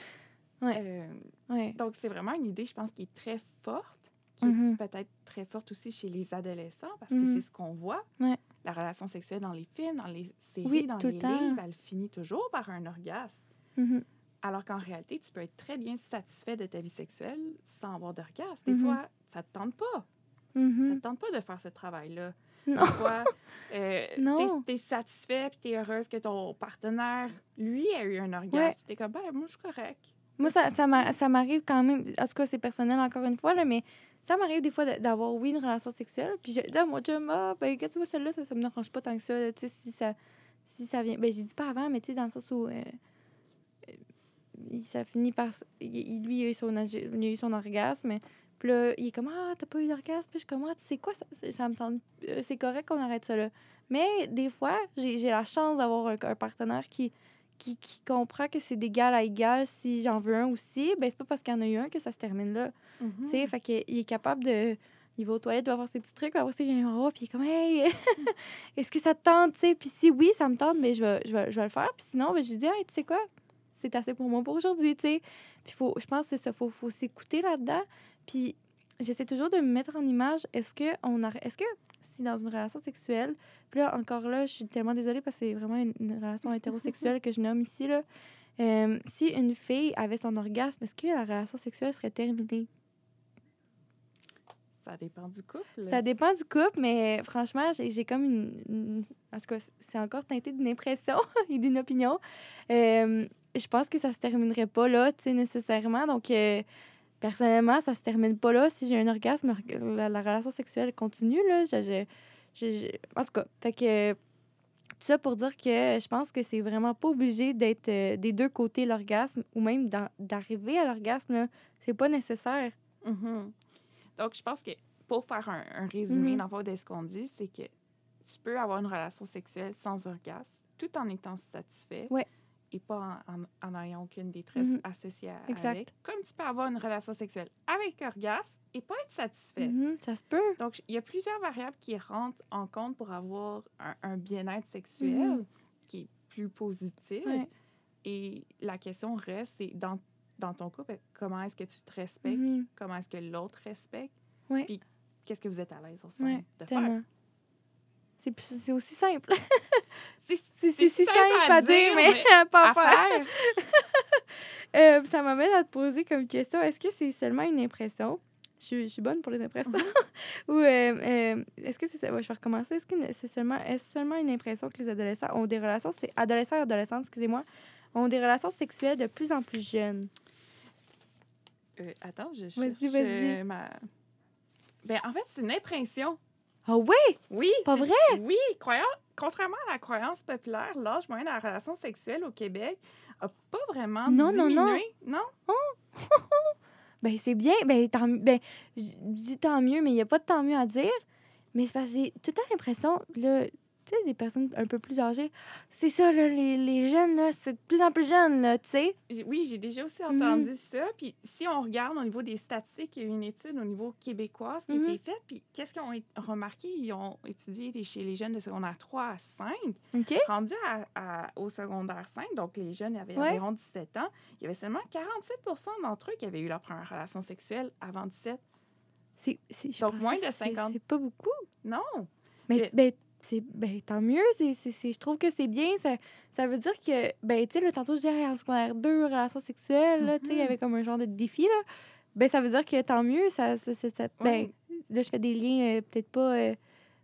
Euh, ouais. donc, c'est vraiment une idée, je pense, qui est très forte, qui Mhm. est peut-être très forte aussi chez les adolescents, parce que Mhm. c'est ce qu'on voit. Ouais. La relation sexuelle dans les films, dans les séries, Oui, dans tout les le temps. livres, elle finit toujours par un orgasme. Mhm. Alors qu'en réalité, tu peux être très bien satisfait de ta vie sexuelle sans avoir d'orgasme. Des Mhm. fois, ça ne te tente pas. Ça Mhm. ne te tente pas de faire ce travail-là. Non. Fois, euh, Non. tu es satisfait puis tu es heureuse que ton partenaire, lui, a eu un orgasme. Ouais. Tu es comme, ben, moi, je suis correct. Moi, ça, ça m'a- ça m'arrive quand même, en tout cas, c'est personnel encore une fois, là, mais ça m'arrive des fois d'avoir, oui, une relation sexuelle. Puis je dis à mon chum, ah, ben, tu vois celle-là, ça, ça me dérange pas tant que ça. Tu sais, si ça, si ça vient. Ben, j'ai dit pas avant, mais tu sais, dans le sens où. euh, euh, ça finit par. lui, il a, eu son, il a eu son orgasme. Puis là, il est comme, ah, t'as pas eu d'orgasme. Puis je suis comme, ah, tu sais quoi, ça, ça- me tente. euh, C'est correct qu'on arrête ça là. Mais des fois, j'ai la chance d'avoir un, un partenaire qui, qui, qui comprend que c'est d'égal à égal. Si j'en veux un aussi, ben c'est pas parce qu'il y en a eu un que ça se termine là. Tu Mhm. sais, fait qu'il il est capable de. Il va aux toilettes, il va ses petits trucs, après, ça, il vient en haut, puis il est comme, hey, est-ce que ça te tente, tu sais? Puis si oui, ça me tente, mais je vais, je vais, je vais le faire. Puis sinon, ben, je lui dis, hey, tu sais quoi? C'est assez pour moi pour aujourd'hui, tu sais. Puis faut, je pense que c'est ça, faut, faut s'écouter là-dedans. Puis j'essaie toujours de me mettre en image, est-ce que on a, est-ce que si dans une relation sexuelle, puis là, encore là, je suis tellement désolée parce que c'est vraiment une, une relation hétérosexuelle que je nomme ici, là. Euh, si une fille avait son orgasme, est-ce que la relation sexuelle serait terminée? Ça dépend du couple. Ça dépend du couple, mais franchement, j'ai j'ai comme une, une- En tout cas, c'est encore teinté d'une impression et d'une opinion. Euh, je pense que ça se terminerait pas là, tu sais, nécessairement. Donc, euh, personnellement, ça se termine pas là. Si j'ai un orgasme, la, la relation sexuelle continue, là. Je, je- je- je- En tout cas, fait que... Tout ça pour dire que je pense que c'est vraiment pas obligé d'être euh, des deux côtés l'orgasme ou même d'arriver à l'orgasme. C'est pas nécessaire. Mhm. Donc, je pense que pour faire un, un résumé dans fond de ce qu'on dit, c'est que tu peux avoir une relation sexuelle sans orgasme tout en étant satisfait Ouais. Et pas en, en, en ayant aucune détresse Mhm. associée à- Exact. avec. Comme tu peux avoir une relation sexuelle avec orgasme et pas être satisfait. Mhm, ça se peut. Donc, il y a plusieurs variables qui rentrent en compte pour avoir un, un bien-être sexuel Mhm. qui est plus positif. Et la question reste, c'est dans, dans ton couple, comment est-ce que tu te respectes? Comment est-ce que l'autre respecte? Ouais. Puis, qu'est-ce que vous êtes à l'aise ensemble de faire? tellement. Plus- c'est aussi simple. C'est si simple à dire, mais pas à faire. faire. Euh, ça m'amène à te poser comme question est-ce que c'est seulement une impression? Je suis, je suis bonne pour les impressions. Ou euh, euh, est-ce que c'est. ouais, je vais recommencer. Est-ce que c'est seulement, est seulement une impression que les adolescents ont des relations. C'est adolescents et adolescentes, excusez-moi, ont des relations sexuelles de plus en plus jeunes? Euh, attends, je cherche ma... Ben, en fait, c'est une impression. Ah oui? Oui. Pas vrai? Oui. croyant- Contrairement à la croyance populaire, l'âge moyen de la relation sexuelle au Québec n'a pas vraiment Non, non, diminué. non? non. Ben, c'est bien. Ben, tant, ben, je dis tant mieux, mais il n'y a pas de tant mieux à dire. Mais c'est parce que j'ai tout le temps l'impression, là, tu sais, des personnes un peu plus âgées, c'est ça, là, les, les jeunes, là, c'est de plus en plus jeunes, là, tu sais. Oui, j'ai déjà aussi Mhm. entendu ça. Puis si on regarde au niveau des statistiques, il y a eu une étude au niveau québécois qui Mhm. a été faite. Puis qu'est-ce qu'ils ont remarqué? Ils ont étudié les- chez les jeunes de secondaire 3 à 5. OK? Rendus à, à- au secondaire 5, donc les jeunes avaient Ouais. environ 17 ans, il y avait seulement 47 d'entre eux qui avaient eu leur première relation sexuelle avant 17. C'est, Donc, moins de c'est- 50. C'est pas beaucoup. Non! Mais, Mais- c'est, ben, tant mieux. C'est, c'est, c'est- je trouve que c'est bien. Ça, ça veut dire que, ben, tu sais, tantôt, je disais en secondaire 2, relation sexuelle, là, tu sais, il y Mhm. avait comme un genre de défi, là. Ben, ça veut dire que tant mieux. Ça, ça, ça- ça- ben, là, je fais des liens euh, peut-être pas euh,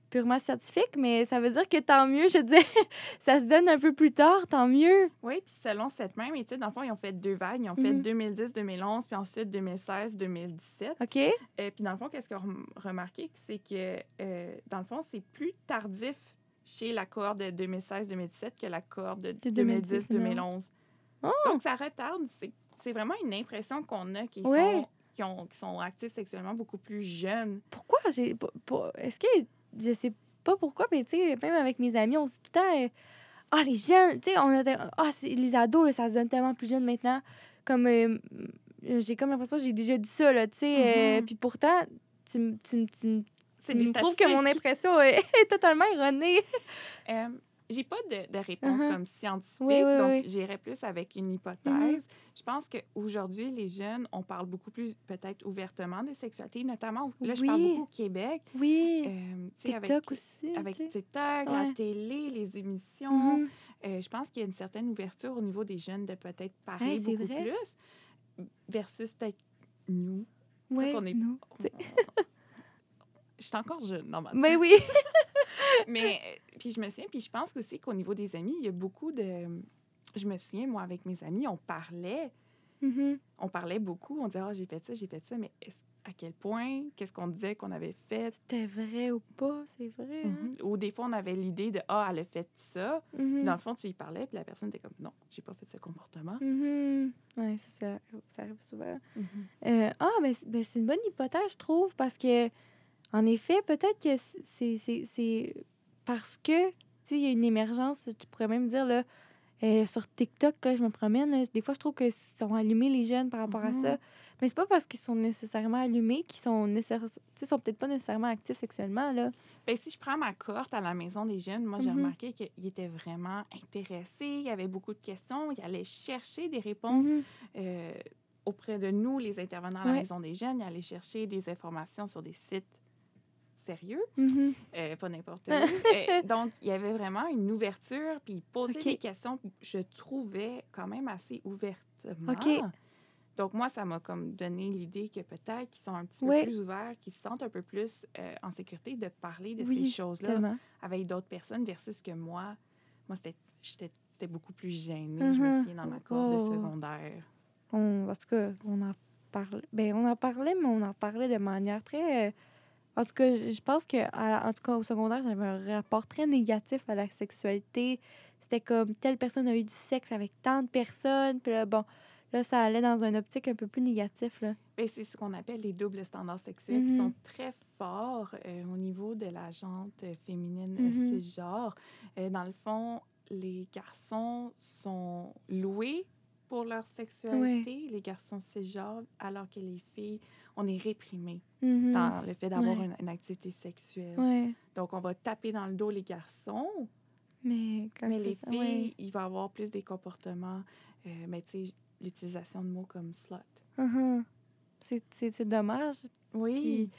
purement scientifiques, mais ça veut dire que tant mieux, je dis, ça se donne un peu plus tard, tant mieux. Oui, puis selon cette même étude, dans le fond, ils ont fait deux vagues. Ils ont fait Mhm. 2010-2011, puis ensuite 2016-2017. OK? Euh, puis dans le fond, qu'est-ce qu'ils ont rem- remarqué? C'est que, euh, dans le fond, c'est plus tardif chez la cohorte de 2016-2017 que la cohorte de De 2010, 2010-2011. Oh! Donc, ça retarde. C'est- C'est vraiment une impression qu'on a qui, Ouais. sont, ont- sont actifs sexuellement beaucoup plus jeunes. Pourquoi? Est-ce que. Je sais pas pourquoi, mais tu sais, même avec mes amis, on se dit tout le temps. euh, Ah, les jeunes, tu sais, on a. Ah, c'est- les ados, là, ça se donne tellement plus jeune maintenant. Comme. euh, euh, j'ai comme l'impression que j'ai déjà dit ça, là, tu sais. euh, Mhm. Puis pourtant, tu, tu, tu, me trouves que mon impression est, est totalement erronée. J'ai pas de, de réponse Mhm. comme scientifique, Oui, oui, donc oui. j'irais plus avec une hypothèse. Mhm. Je pense qu'aujourd'hui, les jeunes, on parle beaucoup plus, peut-être ouvertement de sexualité, notamment, là, je parle Oui. beaucoup au Québec. Oui. Euh, TikTok avec, aussi. avec tu sais. TikTok, la Ouais. télé, les émissions. Mhm. Euh, je pense qu'il y a une certaine ouverture au niveau des jeunes de peut-être parler Hey, beaucoup vrai. plus versus peut-être nous. Ouais, qu'on est- nous. Je suis encore jeune, normalement. Mais oui. Mais, euh, puis je me souviens, puis je pense aussi qu'au niveau des amis, il y a beaucoup de... Je me souviens, moi, avec mes amis, on parlait, Mhm. on parlait beaucoup, on disait, ah, j'ai fait ça, j'ai fait ça, mais à quel point, qu'est-ce qu'on disait qu'on avait fait? C'était vrai ou pas, c'est vrai. hein? Mhm. Ou des fois, on avait l'idée de, ah, elle a fait ça. Mhm. dans le fond, tu y parlais, puis la personne était comme, non, j'ai pas fait ce comportement. Ouais, ça, ça, ça arrive souvent. Euh, ah, ben, c- ben, c'est une bonne hypothèse, je trouve, parce que, en effet, peut-être que c'est- parce que, tu sais, il y a une émergence, tu pourrais même dire, là, euh, sur TikTok, quand je me promène, là, des fois, je trouve que sont allumés les jeunes par rapport à Mhm. ça. Mais c'est pas parce qu'ils sont nécessairement allumés qu'ils sont sais, sont peut-être pas nécessairement actifs sexuellement, là. Ben, si je prends ma cohorte à la maison des jeunes, moi, j'ai Mhm. remarqué qu'ils étaient vraiment intéressés, il y avait beaucoup de questions, ils allaient chercher des réponses Mhm. euh, auprès de nous, les intervenants à la Ouais. maison des jeunes, ils allaient chercher des informations sur des sites sérieux, Mhm. euh, pas n'importe où. Euh, donc, il y avait vraiment une ouverture, puis ils posaient OK. des questions, je trouvais quand même assez ouvertement. Donc, moi, ça m'a comme donné l'idée que peut-être qu'ils sont un petit peu plus ouverts, qu'ils se sentent un peu plus euh, en sécurité de parler de Oui, ces choses-là avec d'autres personnes versus que moi, moi, c'était beaucoup plus gênée. Je me Mhm. souviens dans ma cour de Oh. secondaire. On, en tout cas, on en parlait. Ben, on en parlait, mais on en parlait de manière très. En tout cas, je pense que, en tout cas, au secondaire, j'avais un rapport très négatif à la sexualité. C'était comme telle personne a eu du sexe avec tant de personnes. Puis là, bon, là, ça allait dans une optique un peu plus négatif. Là. C'est ce qu'on appelle les doubles standards sexuels qui Mhm. sont très forts euh, au niveau de la jante euh, féminine euh, Mhm. cisgenre. Euh, dans le fond, les garçons sont loués pour leur sexualité, les garçons cisgenres, alors que les filles, on est réprimés Mhm. dans le fait d'avoir Ouais. une, une activité sexuelle. Ouais. Donc, on va taper dans le dos les garçons, Mais, c'est les ça, filles, il va avoir plus des comportements, euh, mais tu sais, l'utilisation de mots comme slut. Mhm. C'est- C'est c'est dommage. Oui. Puis,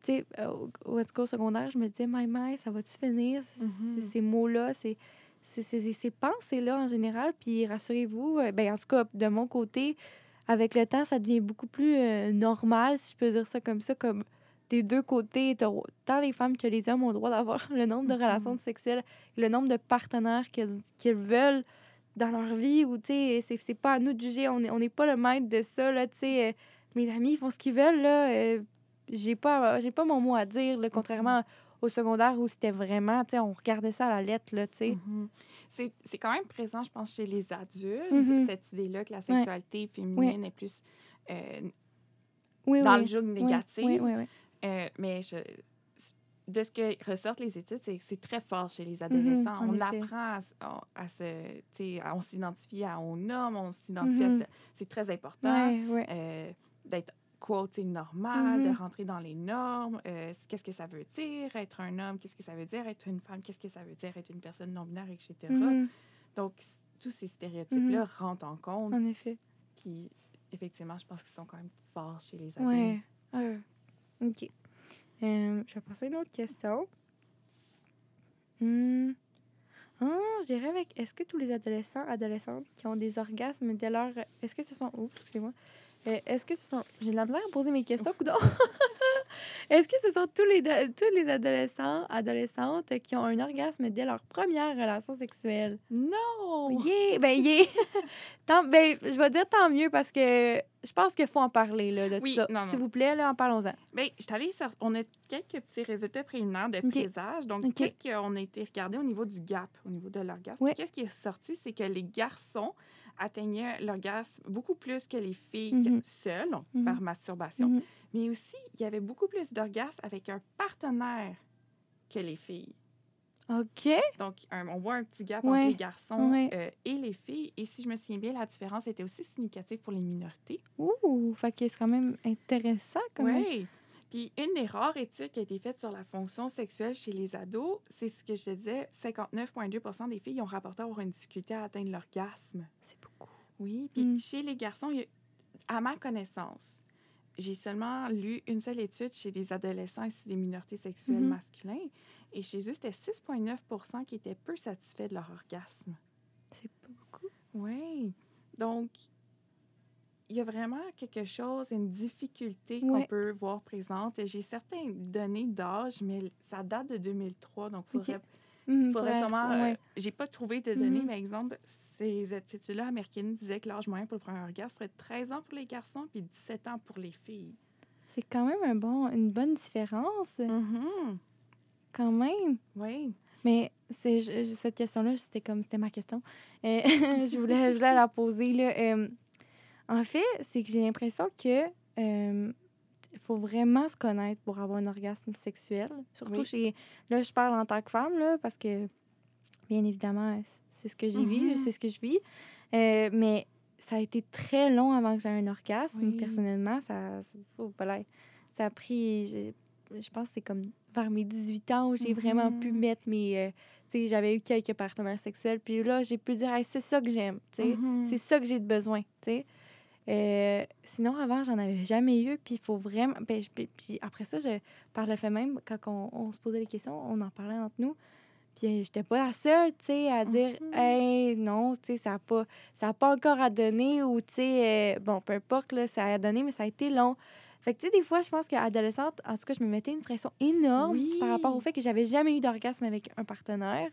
tu sais, euh, au, au, en tout cas, au secondaire, je me disais, my, my, ça va-tu finir? Mhm. c- Ces mots-là, ces, ces, ces, ces pensées-là en général. Puis, rassurez-vous, euh, ben, en tout cas, de mon côté, avec le temps, ça devient beaucoup plus euh, normal, si je peux dire ça comme ça, comme des deux côtés. Tant les femmes que les hommes ont le droit d'avoir le nombre de Mhm. relations sexuelles, le nombre de partenaires qu'ils veulent dans leur vie, ou, tu sais, c'est pas à nous de juger, on n'est on pas le maître de ça, là, tu sais. euh, mes amis, ils font ce qu'ils veulent, là. euh, j'ai pas, pas mon mot à dire, là, contrairement au secondaire où c'était vraiment, tu sais, on regardait ça à la lettre, là, tu sais. Mhm. C'est c'est quand même présent, je pense, chez les adultes, Mhm. cette idée-là que la sexualité féminine est plus euh, Oui, dans oui. le joug négatif. Oui. Euh, mais je- de ce que ressortent les études, c'est que c'est très fort chez les adolescents. Mhm, en on effet. apprend à, à- se... à- On s'identifie à un homme, on s'identifie à... ce- C'est très important Ouais, ouais. euh, d'être quote normal, de Mhm. rentrer dans les normes. euh, qu'est-ce que ça veut dire être un homme? Qu'est-ce que ça veut dire être une femme? Qu'est-ce que ça veut dire être une personne non-binaire, etc. Mhm, Donc, tous ces stéréotypes-là Mhm. rentrent en compte. En effet. Puis, effectivement, je pense qu'ils sont quand même forts chez les ados. Ouais. Euh, OK. Euh, je vais passer à une autre question. Hmm. Ah, je dirais avec est-ce que tous les adolescents, adolescentes qui ont des orgasmes dès leur. Est-ce que ce sont. Oups, excusez-moi. Euh, est-ce que ce sont. J'ai de la misère à poser mes questions, coudonc. est-ce que ce sont tous les, tous les adolescents, adolescentes qui ont un orgasme dès leur première relation sexuelle? Non! Yeah! Ben, yeah! tant, ben, je vais dire tant mieux parce que je pense qu'il faut en parler, là, de Oui, tout ça. S'il vous plaît, là, en parlons-en. Bien, je suis allée sur- On a quelques petits résultats préliminaires de OK. présage. Donc, OK. qu'est-ce qu'on a été regardé au niveau du gap, au niveau de l'orgasme? Qu'est-ce qui est sorti? C'est que les garçons atteignaient l'orgasme beaucoup plus que les filles Mhm. seules, donc Mhm. par masturbation. Mhm. Mais aussi, il y avait beaucoup plus d'orgasmes avec un partenaire que les filles. OK. Donc, un- on voit un petit gap Ouais. entre les garçons Ouais. euh, et les filles. Et si je me souviens bien, la différence était aussi significative pour les minorités. Ouh, fait que c'est quand même intéressant. Oui. Puis une des rares études qui a été faite sur la fonction sexuelle chez les ados, c'est ce que je te disais, 59,2% des filles ont rapporté avoir une difficulté à atteindre l'orgasme. C'est beaucoup. Oui. Puis Mm. chez les garçons, il y a- à ma connaissance, j'ai seulement lu une seule étude chez des adolescents et des minorités sexuelles Mhm. masculins. Et chez eux, c'était 6,9% qui étaient peu satisfaits de leur orgasme. C'est pas beaucoup. Oui. Donc, il y a vraiment quelque chose, une difficulté qu'on Ouais. peut voir présente. J'ai certaines données d'âge, mais ça date de 2003, donc il faudrait, Mhm, faudrait faudrait- sûrement... euh, ouais. J'ai pas trouvé de données, Mhm. mais exemple, ces études-là américaines disaient que l'âge moyen pour le premier orgasme serait 13 ans pour les garçons puis 17 ans pour les filles. C'est quand même un bon, une bonne différence, Mhm. quand même. Oui. Mais je- cette question-là, c'était comme c'était ma question. Euh, je voulais je voulais la poser là. Euh, en fait, c'est que j'ai l'impression que euh, faut vraiment se connaître pour avoir un orgasme sexuel. Surtout Oui. chez là, je parle en tant que femme là, parce que bien évidemment, c'est ce que j'ai vu, Mhm. c'est ce que je vis. Euh, mais ça a été très long avant que j'ai un orgasme. Oui. Personnellement, ça, ça- oh, voilà. ça a pris, je pense que c'est comme vers mes 18 ans où j'ai vraiment pu Mhm. mettre mes... euh, tu sais, j'avais eu quelques partenaires sexuels, puis là, j'ai pu dire, Hey, c'est ça que j'aime, tu sais. Mhm. C'est ça que j'ai de besoin, tu sais. Euh, sinon, avant, j'en avais jamais eu, puis il faut vraiment... Puis, puis- après ça, je, par le fait même, quand on, on se posait des questions, on en parlait entre nous, Puis j'étais pas la seule, tu sais, à dire Mhm. Hey, non, tu sais, ça n'a pas, ça a pas encore à donner ou, tu sais, euh, bon, peu importe, là, ça a donné, mais ça a été long. Fait que, tu sais, des fois, je pense qu'adolescente, en tout cas, je me mettais une pression énorme par rapport au fait que j'avais jamais eu d'orgasme avec un partenaire.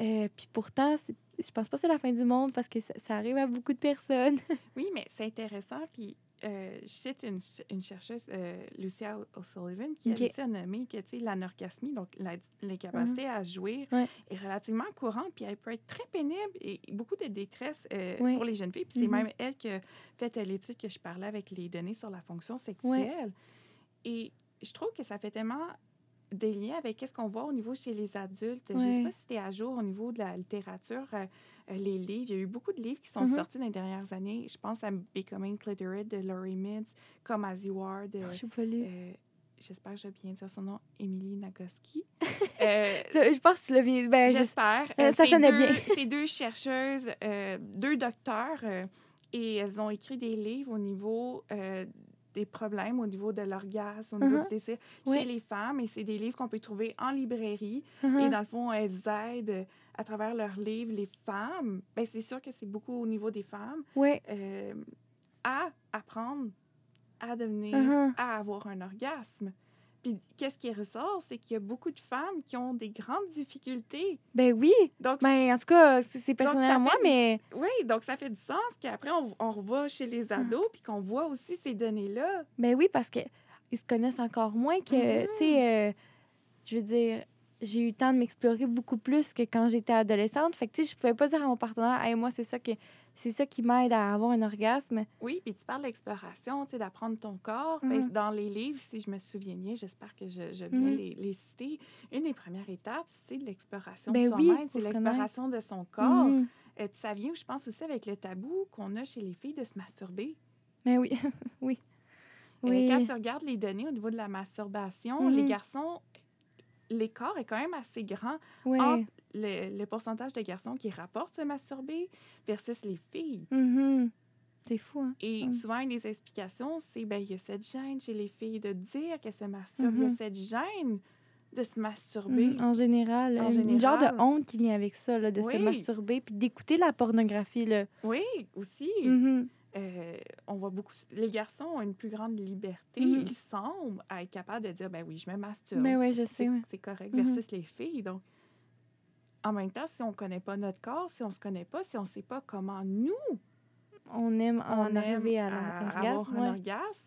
Euh, puis pourtant, je pense pas que c'est la fin du monde parce que ça, ça arrive à beaucoup de personnes. Oui, mais c'est intéressant. Puis, euh, je cite une, ch- une chercheuse, euh, Lucia O'Sullivan, qui Ok. a aussi nommé que, l'anorgasmie, donc la- l'incapacité à jouer, Ouais. est relativement courante, puis elle peut être très pénible et beaucoup de détresse euh, Ouais. pour les jeunes filles. Puis c'est Mhm. même elle qui a fait euh, l'étude que je parlais avec les données sur la fonction sexuelle. Et je trouve que ça fait tellement des liens avec ce qu'on voit au niveau chez les adultes. Je ne sais pas si tu es à jour au niveau de la littérature, euh, euh, les livres. Il y a eu beaucoup de livres qui sont Mhm. sortis dans les dernières années. Je pense à Becoming Clitorid de Laurie Mintz, Comme As You Are de... Je sais pas lu. euh, J'espère que je vais bien dire son nom, Emily Nagoski. Euh, Je pense que tu l'as vu. Ben, je- J'espère. Ça sonnait deux- bien. C'est deux chercheuses, deux docteurs, et elles ont écrit des livres au niveau des problèmes, au niveau de l'orgasme, au niveau Mhm. du désir chez les femmes. Et c'est des livres qu'on peut trouver en librairie. Et Mhm. dans le fond, elles aident euh, à travers leurs livres les femmes. Ben, c'est sûr que c'est beaucoup au niveau des femmes euh, à apprendre à devenir, Mhm. à avoir un orgasme. Puis qu'est-ce qui ressort, c'est qu'il y a beaucoup de femmes qui ont des grandes difficultés. Ben oui. Donc, Ben, en tout cas, c'est personnel à moi, du- mais oui, donc ça fait du sens qu'après, on, on va chez les Ah. ados puis qu'on voit aussi ces données-là. ben oui, parce que ils se connaissent encore moins que, Mhm. tu sais, euh, je veux dire, j'ai eu le temps de m'explorer beaucoup plus que quand j'étais adolescente. Fait que, tu sais, je pouvais pas dire à mon partenaire, hey, moi, c'est ça, que, c'est ça qui m'aide à avoir un orgasme. Oui, puis tu parles d'exploration, tu sais, d'apprendre ton corps. Mhm. dans les livres, si je me souviens bien, j'espère que je, je bien Mhm. les, les citer, une des premières étapes, c'est l'exploration Ben de soi-même, c'est l'exploration de son corps. Mhm. Euh, puis ça vient, je pense, aussi avec le tabou qu'on a chez les filles de se masturber. Ben oui, oui. Euh, Oui. quand tu regardes les données au niveau de la masturbation, les garçons, l'écart est quand même assez grand Ouais. entre le, le pourcentage de garçons qui rapportent se masturber versus les filles. Mhm. C'est fou, hein? Et Mm. souvent, une des explications, c'est ben il y a cette gêne chez les filles de dire qu'elles se masturbent. Il y a Mhm. cette gêne de se masturber. Mhm. En général, En une- une genre général. de honte qui vient avec ça, là, de se Oui. masturber puis d'écouter la pornographie. Là. Oui, aussi. Euh, on voit beaucoup. Les garçons ont une plus grande liberté. Mhm. Ils semblent à être capables de dire ben oui, je me masturbe. Ben oui, je sais. c'est ouais. correct Mhm. versus les filles. Donc, en même temps, si on ne connaît pas notre corps, si on ne se connaît pas, si on ne sait pas comment nous, On aime on en aime arriver à, avoir un orgasme,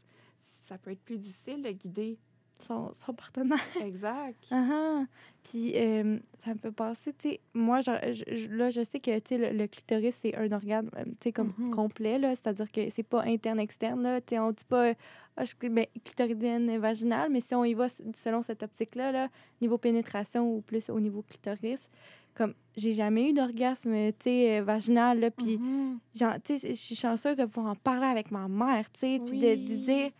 ça peut être plus difficile de guider. Son, son partenaire. Exact. Ah ah. Puis euh, ça me fait penser, tu sais, moi, je, je- là, je sais que, tu sais, le, le clitoris, c'est un organe, euh, tu sais, comme Mhm. complet, là. C'est-à-dire que c'est pas interne-externe, là. Tu sais, on dit pas, ah, je- ben, clitoridienne vaginale, mais si on y va selon cette optique-là, là, niveau pénétration ou plus au niveau clitoris, comme, j'ai jamais eu d'orgasme, tu sais, euh, vaginal, là. Puis, Mhm. tu sais, je suis chanceuse de pouvoir en parler avec ma mère, tu sais, puis de, de dire,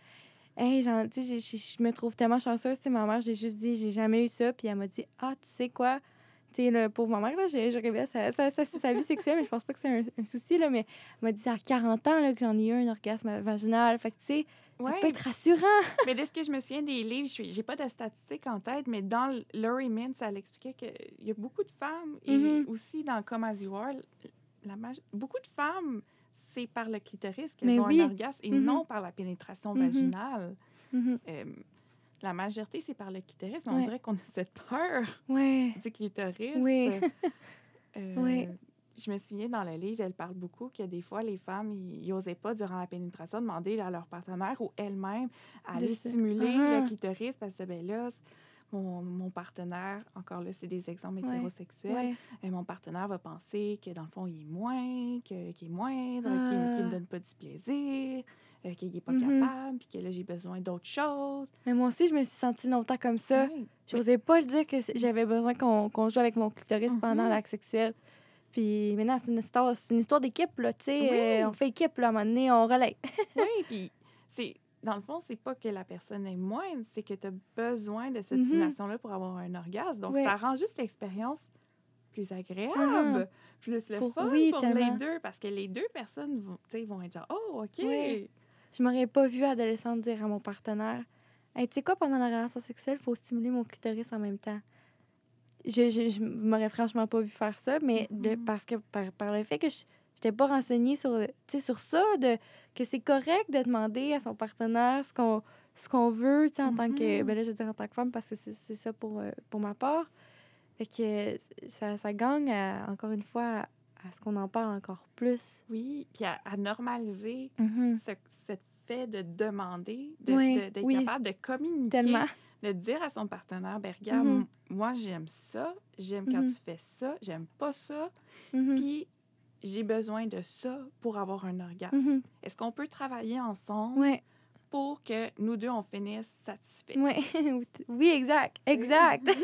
hey, je- me trouve tellement chanceuse, tu sais, ma mère, j'ai juste dit, j'ai jamais eu ça, puis elle m'a dit, ah, tu sais quoi, tu sais, le pauvre ma mère, là, je, je révèle sa, sa, sa, sa vie sexuelle, mais je pense pas que c'est un, un souci, là, mais elle m'a dit à 40 ans, là, que j'en ai eu un orgasme vaginal, fait que, tu sais, ça peut être rassurant. mais de ce que je me souviens des livres, je j'ai pas de statistiques en tête, mais dans Laurie Mintz, elle expliquait qu'il y a beaucoup de femmes, et Mhm. aussi dans Come As You Are, la beaucoup de femmes, c'est par le clitoris qu'elles Mais ont oui. un orgasme et Mhm. non par la pénétration Mhm. vaginale. Mhm. Euh, la majorité, c'est par le clitoris, mais on dirait qu'on a cette peur Ouais. du clitoris. Oui. Euh. Je me souviens dans le livre, elle parle beaucoup que des fois, les femmes, ils n'osaient pas, durant la pénétration, demander à leur partenaire ou elles-mêmes à aller stimuler Ah. le clitoris parce que, ben là, mon, mon partenaire, encore là, c'est des exemples hétérosexuels, Ouais. et mon partenaire va penser que dans le fond, il est moins, que- qu'il est moindre, qu'il ne Ah. me donne pas du plaisir, euh, qu'il n'est pas Mhm. capable, puis que là, j'ai besoin d'autres choses. Mais moi aussi, je me suis sentie longtemps comme ça. Ouais. J'osais pas le dire que j'avais besoin qu'on qu'on joue avec mon clitoris pendant Mhm. l'acte sexuel. Puis maintenant, c'est une histoire, c'est une histoire d'équipe, là, tu sais. Oui. euh, on fait équipe, là, à un moment donné, on relaie. Oui, puis c'est dans le fond, c'est pas que la personne est moindre, c'est que tu as besoin de cette Mhm. stimulation-là pour avoir un orgasme. Donc, Oui. ça rend juste l'expérience plus agréable, Mhm. plus le Pour- fun oui, pour les deux, parce que les deux personnes vont, vont être genre, oh, OK. Oui. Je m'aurais pas vu adolescente dire à mon partenaire Hey, tu sais quoi, pendant la relation sexuelle, il faut stimuler mon clitoris en même temps. je, je, je m'aurais franchement pas vu faire ça, mais de, Mhm. parce que par, par le fait que je n'étais pas renseignée sur, sur ça, de, que c'est correct de demander à son partenaire ce qu'on ce qu'on veut, tu sais, en tant que, Mhm. ben là, je dire en tant que femme, parce que c'est ça pour, euh, pour ma part. Fait que ça, ça gagne, à- encore une fois, à ce qu'on en parle encore plus. Oui, puis à, à normaliser Mhm. ce, ce fait de demander, de- Oui, de- d'être oui. capable de communiquer, Tellement. de dire à son partenaire, ben regarde, Mhm. moi j'aime ça, j'aime quand tu fais ça, j'aime pas ça, puis j'ai besoin de ça pour avoir un orgasme. Mhm. Est-ce qu'on peut travailler ensemble Ouais, pour que nous deux, on finisse satisfaits? ouais. oui, exact, exact.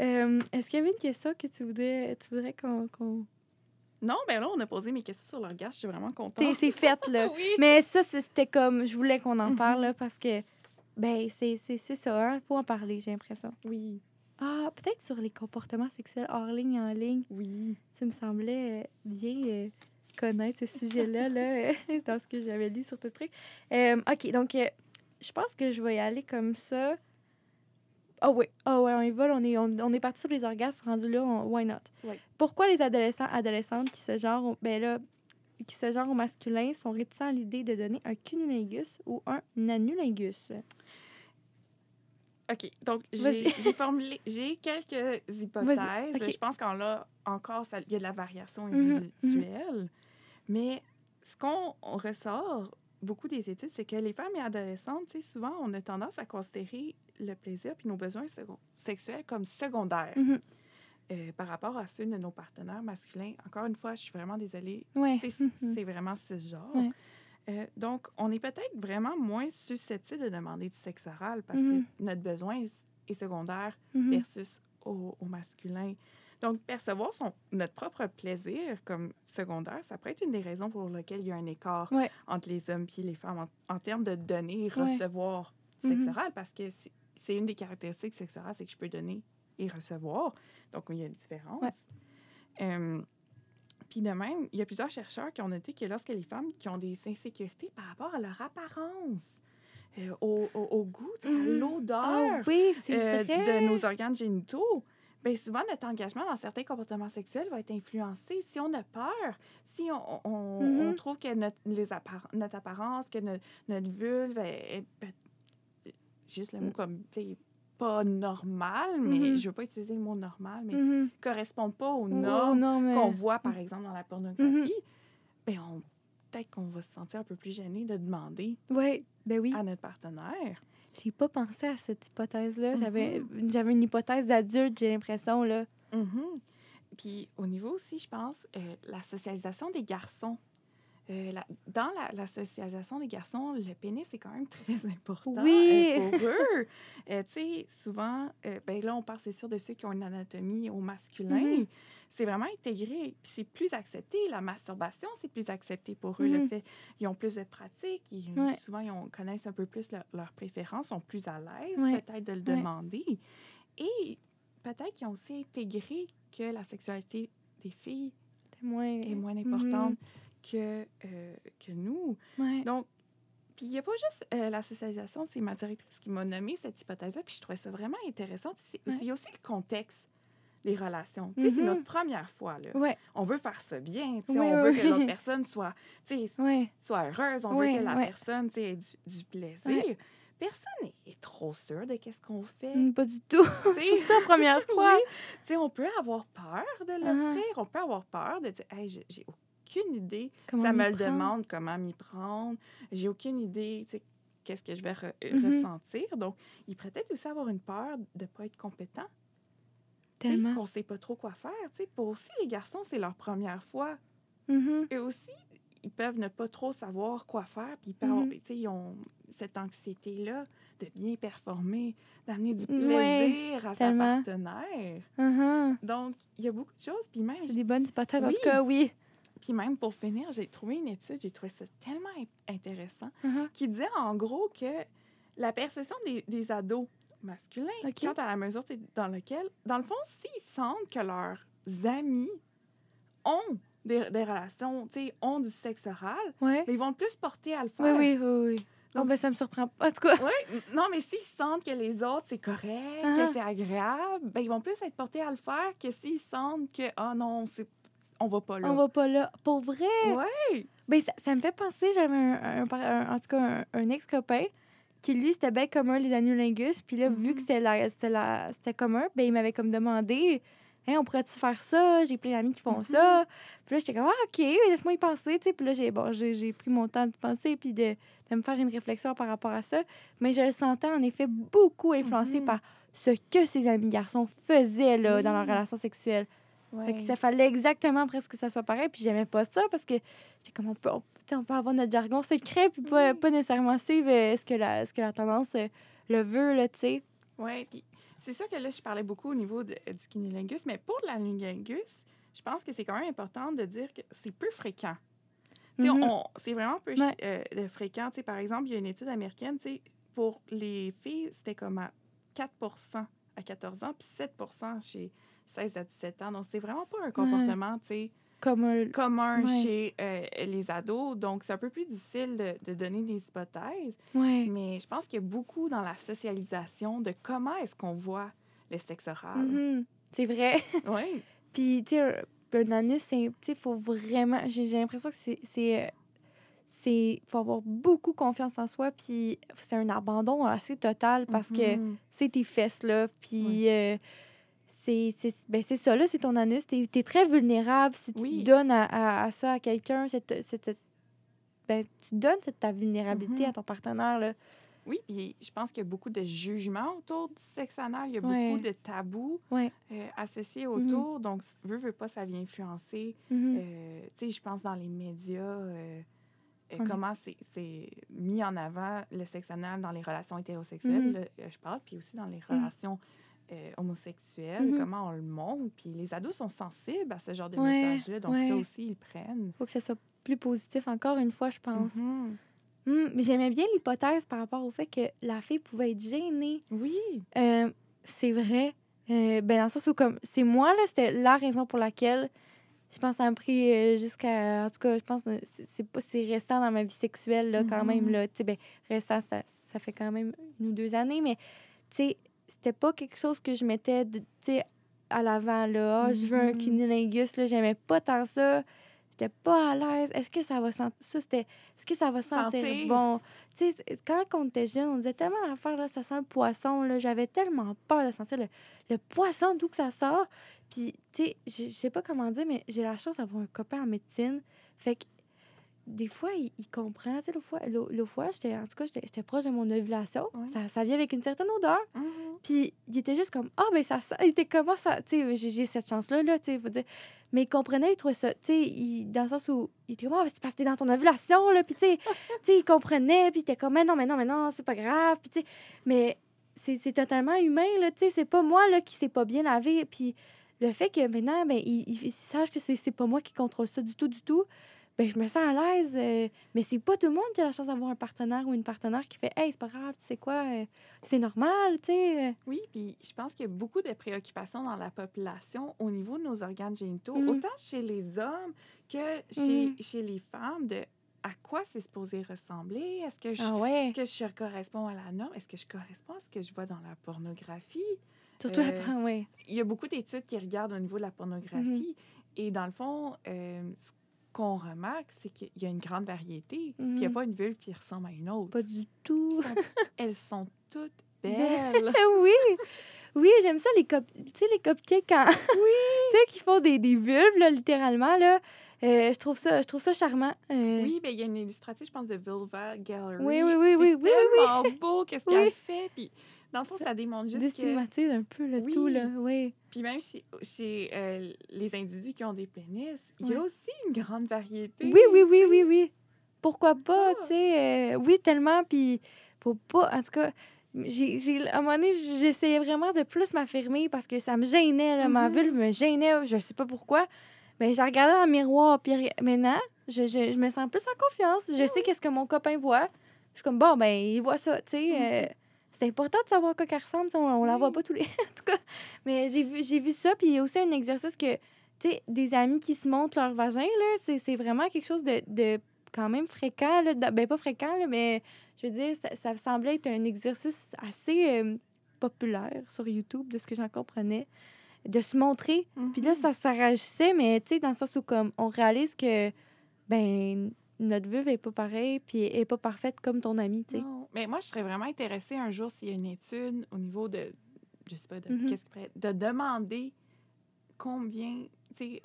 Euh, Est-ce qu'il y avait une question que tu voudrais, tu voudrais qu'on... Non, ben là, on a posé mes questions sur l'orgasme, je suis vraiment contente. C'est fait, là. oui. Mais ça, c'était comme... Je voulais qu'on en Mhm. parle, là, parce que... Ben, c'est ça, hein. Faut en parler, j'ai l'impression. Oui, Ah, peut-être sur les comportements sexuels hors ligne et en ligne. oui. Ça me semblait euh, bien euh, connaître ce sujet-là, là, dans ce que j'avais lu sur trucs. Euh, OK, donc, euh, je pense que je vais y aller comme ça. Ah oui, ah ouais, on y va, on est, on, on est parti sur les orgasmes, rendu là, on- why not? Oui. Pourquoi les adolescents, adolescentes qui se genrent, au- ben là, qui se genrent au masculin sont réticents à l'idée de donner un cunnilingus ou un anulingus? OK. Donc, j'ai formulé, j'ai quelques hypothèses. Je pense qu'en là, encore, il y a de la variation Mhm, individuelle. Mais ce qu'on on ressort beaucoup des études, c'est que les femmes et adolescentes, souvent, on a tendance à considérer le plaisir puis nos besoins sexuels comme secondaires Mhm. euh, par rapport à ceux de nos partenaires masculins. Encore une fois, je suis vraiment désolée. Ouais. C'est vraiment cisgenre. Ouais. Euh, donc, on est peut-être vraiment moins susceptible de demander du sexe oral parce Mhm. que notre besoin est, secondaire Mhm. versus au, au masculin. Donc, percevoir son, notre propre plaisir comme secondaire, ça peut être une des raisons pour lesquelles il y a un écart Ouais. entre les hommes et les femmes en, en termes de donner et Ouais. recevoir du sexe Mhm. oral parce que c'est- une des caractéristiques oral, c'est que je peux donner et recevoir. Donc, il y a une différence. Euh, puis de même, il y a plusieurs chercheurs qui ont noté que lorsque les femmes qui ont des insécurités par rapport à leur apparence, euh, au, au- au goût, à Mhm. l'odeur Ah oui, c'est euh, de nos organes génitaux, bien souvent notre engagement dans certains comportements sexuels va être influencé. Si on a peur, si on, on- Mhm. on trouve que notre, les appar- notre apparence, que notre, notre vulve est, juste le mot Mm. comme, pas normal, mais Mhm. je veux pas utiliser le mot normal, mais Mhm. correspond pas aux normes mais... qu'on voit, par exemple, dans la pornographie, ben on, peut-être qu'on va se sentir un peu plus gêné de demander Ouais, ben oui. à notre partenaire. J'ai pas pensé à cette hypothèse-là. J'avais Mm-hmm. j'avais une hypothèse d'adulte, j'ai l'impression, là. Puis au niveau aussi, je pense, euh, la socialisation des garçons. Euh, la- dans la, la socialisation des garçons, le pénis est quand même très important Oui. euh, pour eux. Euh, tu sais, souvent, euh, ben là, on parle, c'est sûr, de ceux qui ont une anatomie au masculin. Mhm. C'est vraiment intégré. Puis c'est plus accepté. La masturbation, c'est plus accepté pour eux. Le Mhm. fait ils ont plus de pratique. Ils, Ouais. Souvent, ils ont- connaissent un peu plus leur- leurs préférences, sont plus à l'aise Ouais. peut-être de le Ouais. demander. Et peut-être qu'ils ont aussi intégré que la sexualité des filles moins... est moins Mhm. importante que, euh, que nous. Ouais. Donc, puis il n'y a pas juste euh, la socialisation, c'est ma directrice qui m'a nommé cette hypothèse-là, puis je trouvais ça vraiment intéressant. C'est Ouais. aussi- Il y a aussi le contexte des relations. Tu sais, c'est Mhm. notre première fois, là. Ouais, On veut faire ça bien, tu sais, Oui, on veut oui, que l'autre personne soit, soit heureuse, on veut que la personne, ait du, du plaisir. Personne n'est est trop sûr de qu'est-ce qu'on fait. Mm, Pas du tout. C'est la première fois. Oui. Tu sais, on peut avoir peur de Uh-huh. l'offrir, on peut avoir peur de dire, hey, j'ai- j'ai aucune idée. Comment ça me le prendre? demande comment m'y prendre. J'ai aucune idée, tu sais, qu'est-ce que je vais re- Mhm. ressentir. Donc, il pourrait peut-être aussi avoir une peur de ne pas être compétent. Tellement. Qu'on ne sait pas trop quoi faire. tu sais. Pour aussi les garçons, c'est leur première fois. Mhm. Eux aussi, ils peuvent ne pas trop savoir quoi faire. Puis ils, peuvent- Mhm. sais, ils ont cette anxiété-là de bien performer, d'amener du plaisir à tellement. sa partenaire. Mhm. Donc, il y a beaucoup de choses. Puis même, C'est des bonnes hypothèses. En Oui. tout cas, oui. Puis même pour finir, j'ai trouvé une étude, j'ai trouvé ça tellement in- intéressant, Mhm. qui disait en gros que la perception des, des ados masculins, OK. quant à la mesure dans laquelle, dans le fond, s'ils sentent que leurs amis ont des, des relations, tu sais, ont du sexe oral, Ouais. mais ils vont plus porter à le Oui, faire. oui, oui, oui. Oh, ben, ça me surprend pas. En tout cas, Oui, non, mais s'ils sentent que les autres, c'est correct, Ah. que c'est agréable, ben, ils vont plus être portés à le faire que s'ils sentent que, ah non, c'est... on va pas là. on va pas là. Pour vrai? Ouais. Ben, ça, ça me fait penser, j'avais un, un- un- en tout cas un, ex-copain qui, lui, c'était bien commun, les annulingus. Puis là, vu Mhm. que c'était commun, ben, il m'avait comme demandé Hey, on pourrait-tu faire ça? J'ai plein d'amis qui font Mhm. ça. Puis là, j'étais comme Ah, OK, laisse-moi y penser. Puis là, j'ai bon, pris mon temps de penser puis de, de me faire une réflexion par rapport à ça. Mais je le sentais, en effet, beaucoup influencé Mhm. par ce que ses amis garçons faisaient là, dans leur Oui. relation sexuelle. Fait Ouais. que ça fallait exactement presque que ça soit pareil. Puis j'aimais pas ça parce que j'étais comme on peut, on, peut avoir notre jargon secret puis pas, Oui. pas nécessairement suivre euh, ce que la, ce que la tendance euh, le veut, là, tu sais. Oui, puis c'est sûr que là, je parlais beaucoup au niveau de- du cunnilingus, mais pour l'anulingus, je pense que c'est quand même important de dire que c'est peu fréquent. Mhm. on- C'est vraiment peu Ouais. euh, fréquent. Par exemple, il y a une étude américaine, tu sais, pour les filles, c'était comme à 4% à 14 ans, puis 7% chez 16 à 17 ans. Donc, c'est vraiment pas un comportement, tu sais, commun Ouais. chez euh, les ados. Donc, c'est un peu plus difficile de, de donner des hypothèses. Ouais. Mais je pense qu'il y a beaucoup dans la socialisation de comment est-ce qu'on voit le sexe oral. Mhm. C'est vrai. Oui. puis, tu sais, un, anus, c'est. Tu sais, faut vraiment. J'ai l'impression que c'est. c'est euh, faut avoir beaucoup confiance en soi puis c'est un abandon assez total parce que Mhm. c'est tes fesses, là. Puis euh, c'est ben, ça, là, c'est ton anus. T'es es très vulnérable si tu Oui. donnes à, à, à ça à quelqu'un. cette- cette- cette- Ben, tu donnes cette, ta vulnérabilité Mhm. à ton partenaire, là. Oui, puis je pense qu'il y a beaucoup de jugements autour du sexe anal. Il y a Ouais. beaucoup de tabous Ouais. euh, associés autour. Donc, veut, veut pas, ça vient influencer. Mhm. euh, tu sais, je pense dans les médias, euh, comment c'est- mis en avant le sexe anal dans les relations hétérosexuelles, Mhm. là, je parle, puis aussi dans les relations euh, homosexuelles, Mhm. comment on le montre. Puis les ados sont sensibles à ce genre de Ouais, messages-là, donc ouais. ça aussi, ils prennent. Faut que ce soit plus positif, encore une fois, je pense. Mhm. Hum, mais J'aimais bien l'hypothèse par rapport au fait que la fille pouvait être gênée. Oui. Euh, c'est vrai. Euh, ben, dans le sens où, comme, c'est moi, là, c'était la raison pour laquelle je pense ça m'a pris euh, jusqu'à. En tout cas, je pense que c'est c'est pas c'est restant dans ma vie sexuelle, là, quand même. Mhm. Là, tu sais, ben, restant, ça, ça fait quand même une ou deux années, mais, tu sais, c'était pas quelque chose que je mettais, de- tu sais, à l'avant, là. Ah, je veux un Mhm. cunnilingus, là, j'aimais pas tant ça. J'étais pas à l'aise. Est-ce que ça va sentir. Ça, c'était. Est-ce que ça va sentir, Sentir. bon? Tu sais, c'est- quand on était jeune, on disait tellement l'affaire, là, ça sent le poisson, là. J'avais tellement peur de sentir le, le poisson, d'où que ça sort. Puis, tu sais, je je sais pas comment dire, mais j'ai la chance d'avoir un copain en médecine. Fait que, des fois, il, il comprend. Tu sais, l'autre fois, j'étais, en tout cas, j'étais proche de mon ovulation. Ça, ça vient avec une certaine odeur. Mhm. Puis il était juste comme Ah, ben ça sent. Il était comment ça. Tu sais, j'ai j'ai cette chance-là, là, tu sais, faut dire. Mais il comprenait, il trouvait ça. Tu sais, il- dans le sens où il était comme Ah, ben, c'est parce que t'es dans ton ovulation, là. Puis tu sais, tu sais, il comprenait, puis il était comme Mais non, mais non, mais non, c'est pas grave. Puis tu sais, mais c'est c'est totalement humain, là. Tu sais, c'est pas moi, là, qui s'est pas bien lavé. Puis le fait que maintenant, ben, il, il, il sache que c'est c'est pas moi qui contrôle ça du tout, du tout. Ben, je me sens à l'aise. euh, mais c'est pas tout le monde qui a la chance d'avoir un partenaire ou une partenaire qui fait Hey, c'est pas grave, tu sais quoi, euh, c'est normal, tu sais. euh. Oui, puis je pense qu'il y a beaucoup de préoccupations dans la population au niveau de nos organes génitaux, Mhm. autant chez les hommes que chez, Mhm. chez les femmes, de à quoi c'est supposé ressembler? Est-ce que, je, Ah ouais. que je corresponds à la norme? Est-ce que je corresponds à ce que je vois dans la pornographie? Surtout Euh, la ouais. Il y a beaucoup d'études qui regardent au niveau de la pornographie et dans le fond, euh, qu'on remarque, c'est qu'il y a une grande variété, puis il n'y a Mhm. pas une vulve qui ressemble à une autre. Pas du tout. Elles sont- Elles sont toutes Belles. oui. Oui, j'aime ça, les, cop tu sais, les cupcakes quand... oui. tu sais, qui font des, des vulves, là, littéralement, là. Euh, je, trouve ça, je trouve ça charmant. Euh, Oui, ben il y a une illustratrice, je pense, de Vulva Gallery. Oui, oui, oui, C'est oui, oui, oui, tellement beau, qu'est-ce qu'elle Oui. fait. Puis, dans le fond, ça démontre juste que... Déstigmatise un peu le Oui. tout, là. Oui. Puis même chez, chez euh, les individus qui ont des pénis, il y a aussi une grande variété. Oui, oui, oui, oui, oui. Pourquoi pas, ça. tu sais. euh, oui, tellement, puis faut pas... En tout cas, j'ai, j'ai- à un moment donné, j'essayais vraiment de plus m'affirmer parce que ça me gênait, là, ma Mhm. vulve me gênait, je sais pas pourquoi. Mais j'ai regardé dans le miroir, puis maintenant, je, je, je me sens plus en confiance. Je sais qu'est-ce que mon copain voit. Je suis comme, bon, ben, il voit ça, tu sais. euh, c'est important de savoir à quoi qu'elle ressemble, on, on la voit pas tous les... en tout cas, mais j'ai vu, j'ai vu ça, puis il y a aussi un exercice que, tu sais, des amis qui se montrent leur vagin, là, c'est, c'est vraiment quelque chose de, de quand même fréquent. Là, ben, pas fréquent, là, mais je veux dire, ça, ça semblait être un exercice assez euh, populaire sur YouTube, de ce que j'en comprenais, de se montrer. Puis là, Mhm. ça s'arrachissait, mais tu sais, dans le sens où comme on réalise que, ben, notre vulve est pas pareille, puis elle est pas parfaite comme ton ami, tu sais. Mais moi, je serais vraiment intéressée un jour s'il y a une étude au niveau de, je sais pas, de Mhm. qu'est-ce pourrait- de demander combien, tu sais,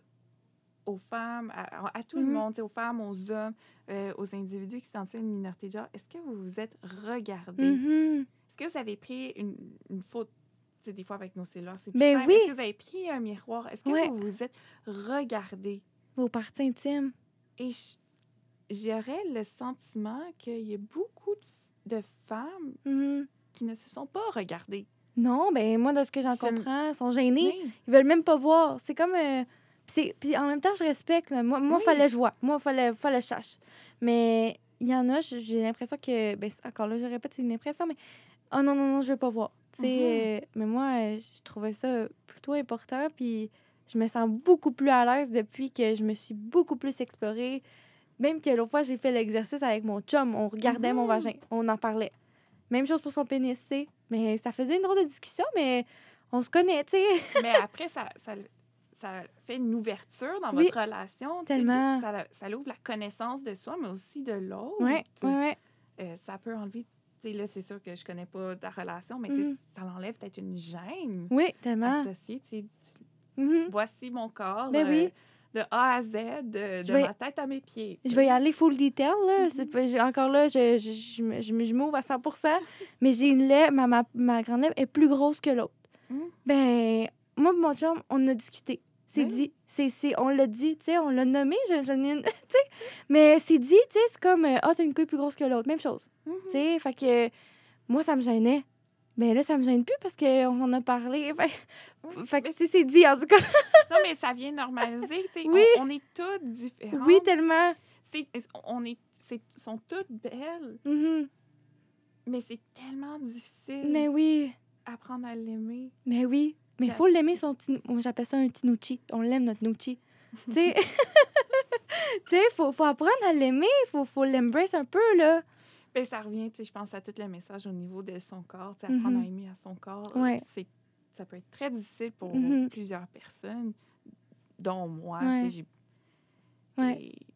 aux femmes, à, à tout le Mhm. monde, aux femmes, aux hommes, euh, aux individus qui s'identifient à une minorité de genre, est-ce que vous vous êtes regardés? Mhm. Est-ce que vous avez pris une, une sais, des fois avec nos cellulaires, c'est plus Ben simple. oui. Est-ce que vous avez pris un miroir? Est-ce que Ouais. vous vous êtes regardés? Vos parties intimes. Et j- j'aurais le sentiment qu'il y a beaucoup de, de femmes Mhm. qui ne se sont pas regardées. Non, ben moi, de ce que j'en comprends, ils sont gênés. Oui. Ils veulent même pas voir. C'est comme. euh, puis en même temps, je respecte. là. Moi, moi Oui. fallait je vois. Moi, fallait, fallait je sache. Mais il y en a, j'ai l'impression que. Ben, encore là, je répète, c'est une impression, mais. Oh non, non, non, je veux pas voir. Mhm. euh, mais moi, euh, je trouvais ça plutôt important. Puis je me sens beaucoup plus à l'aise depuis que je me suis beaucoup plus explorée. Même que l'autre fois, j'ai fait l'exercice avec mon chum. On regardait mon Mhm. vagin. On en parlait. Même chose pour son pénis, tu sais. Mais ça faisait une drôle de discussion, mais on se connaît, tu sais. Mais après, ça, ça, ça fait une ouverture dans Oui. votre relation. Tellement. Ça, ça ouvre la connaissance de soi, mais aussi de l'autre. Ouais, ouais. Euh, ça peut enlever... là, c'est sûr que je connais pas ta relation, mais Mhm. ça enlève peut-être une gêne Oui, tellement. associée. Mhm. Voici mon corps Ben euh, oui. De A à Z, de, de vais- ma tête à mes pieds. Je vais y aller full detail, là. Mhm. J'ai- Encore là, je, je, je, je, je m'ouvre à 100 mais j'ai une lèvre, ma, ma, ma grande lèvre est plus grosse que l'autre. Mhm. Ben, moi et mon chum, on a discuté. C'est oui. dit. C'est, c'est, on l'a dit, tu sais, on l'a nommé, je, j'en ai une, tu sais. Mais c'est dit, tu sais, c'est comme, euh, ah, t'as une couille plus grosse que l'autre. Même chose. Mhm. Tu sais, fait que moi, ça me gênait. Mais là, ça me gêne plus parce qu'on en a parlé. Fait, Oui, fait que, tu sais, c'est dit, en tout cas. Non, mais ça vient normaliser. tu sais, Oui. On, on est toutes différentes. Oui, tellement. C'est- on est, c'est, sont toutes belles, Mhm. mais c'est tellement difficile Mais oui. apprendre à l'aimer. Mais oui. Mais il faut l'aimer, son petit... J'appelle ça un tinuchi. On l'aime, notre nuchi. tu sais, tu sais, faut, faut apprendre à l'aimer. Faut, faut l'embrace un peu, là. Ben, ça revient, tu sais, je pense à tout le message au niveau de son corps, tu sais, apprendre Mhm. à aimer à son corps. Ouais. C'est, ça peut être très difficile pour Mhm. plusieurs personnes, dont moi. Ouais. tu sais, j'ai- Ouais. Et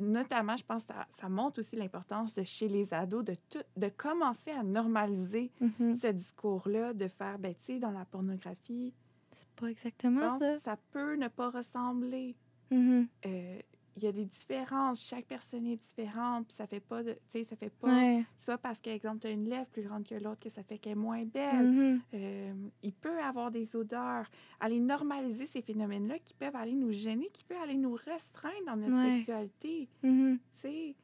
notamment, je pense que ça, ça montre aussi l'importance de chez les ados de, tout, de commencer à normaliser Mhm. ce discours-là, de faire, ben, tu sais, dans la pornographie, C'est pas exactement pense ça. ça peut ne pas ressembler. Euh, Il y a des différences, chaque personne est différente, puis ça fait pas de, tu sais, ça fait pas, Ouais. c'est pas parce qu'exemple, tu as une lèvre plus grande que l'autre que ça fait qu'elle est moins belle. Mhm. Euh, il peut avoir des odeurs. Aller normaliser ces phénomènes-là qui peuvent aller nous gêner, qui peuvent aller nous restreindre dans notre Ouais. sexualité, Mhm. tu sais?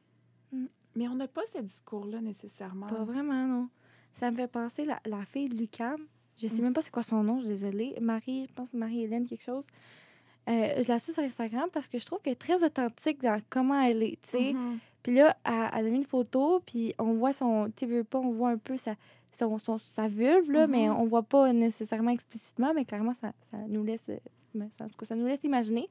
Mm. Mais on n'a pas ce discours-là nécessairement. Pas vraiment, non. Ça me fait penser la, la fille de Lucam. Je sais Mhm. même pas c'est quoi son nom, je suis désolée. Marie, je pense Marie-Hélène, quelque chose. Euh, je la suis sur Instagram parce que je trouve qu'elle est très authentique dans comment elle est, tu sais. Mhm. Puis là, elle, elle a mis une photo, puis on voit son... Tu veux pas, on voit un peu sa, son, son- sa vulve, là, mais Mhm. on voit pas nécessairement explicitement, mais clairement, ça, ça nous laisse... euh, ça- En tout cas, ça nous laisse imaginer.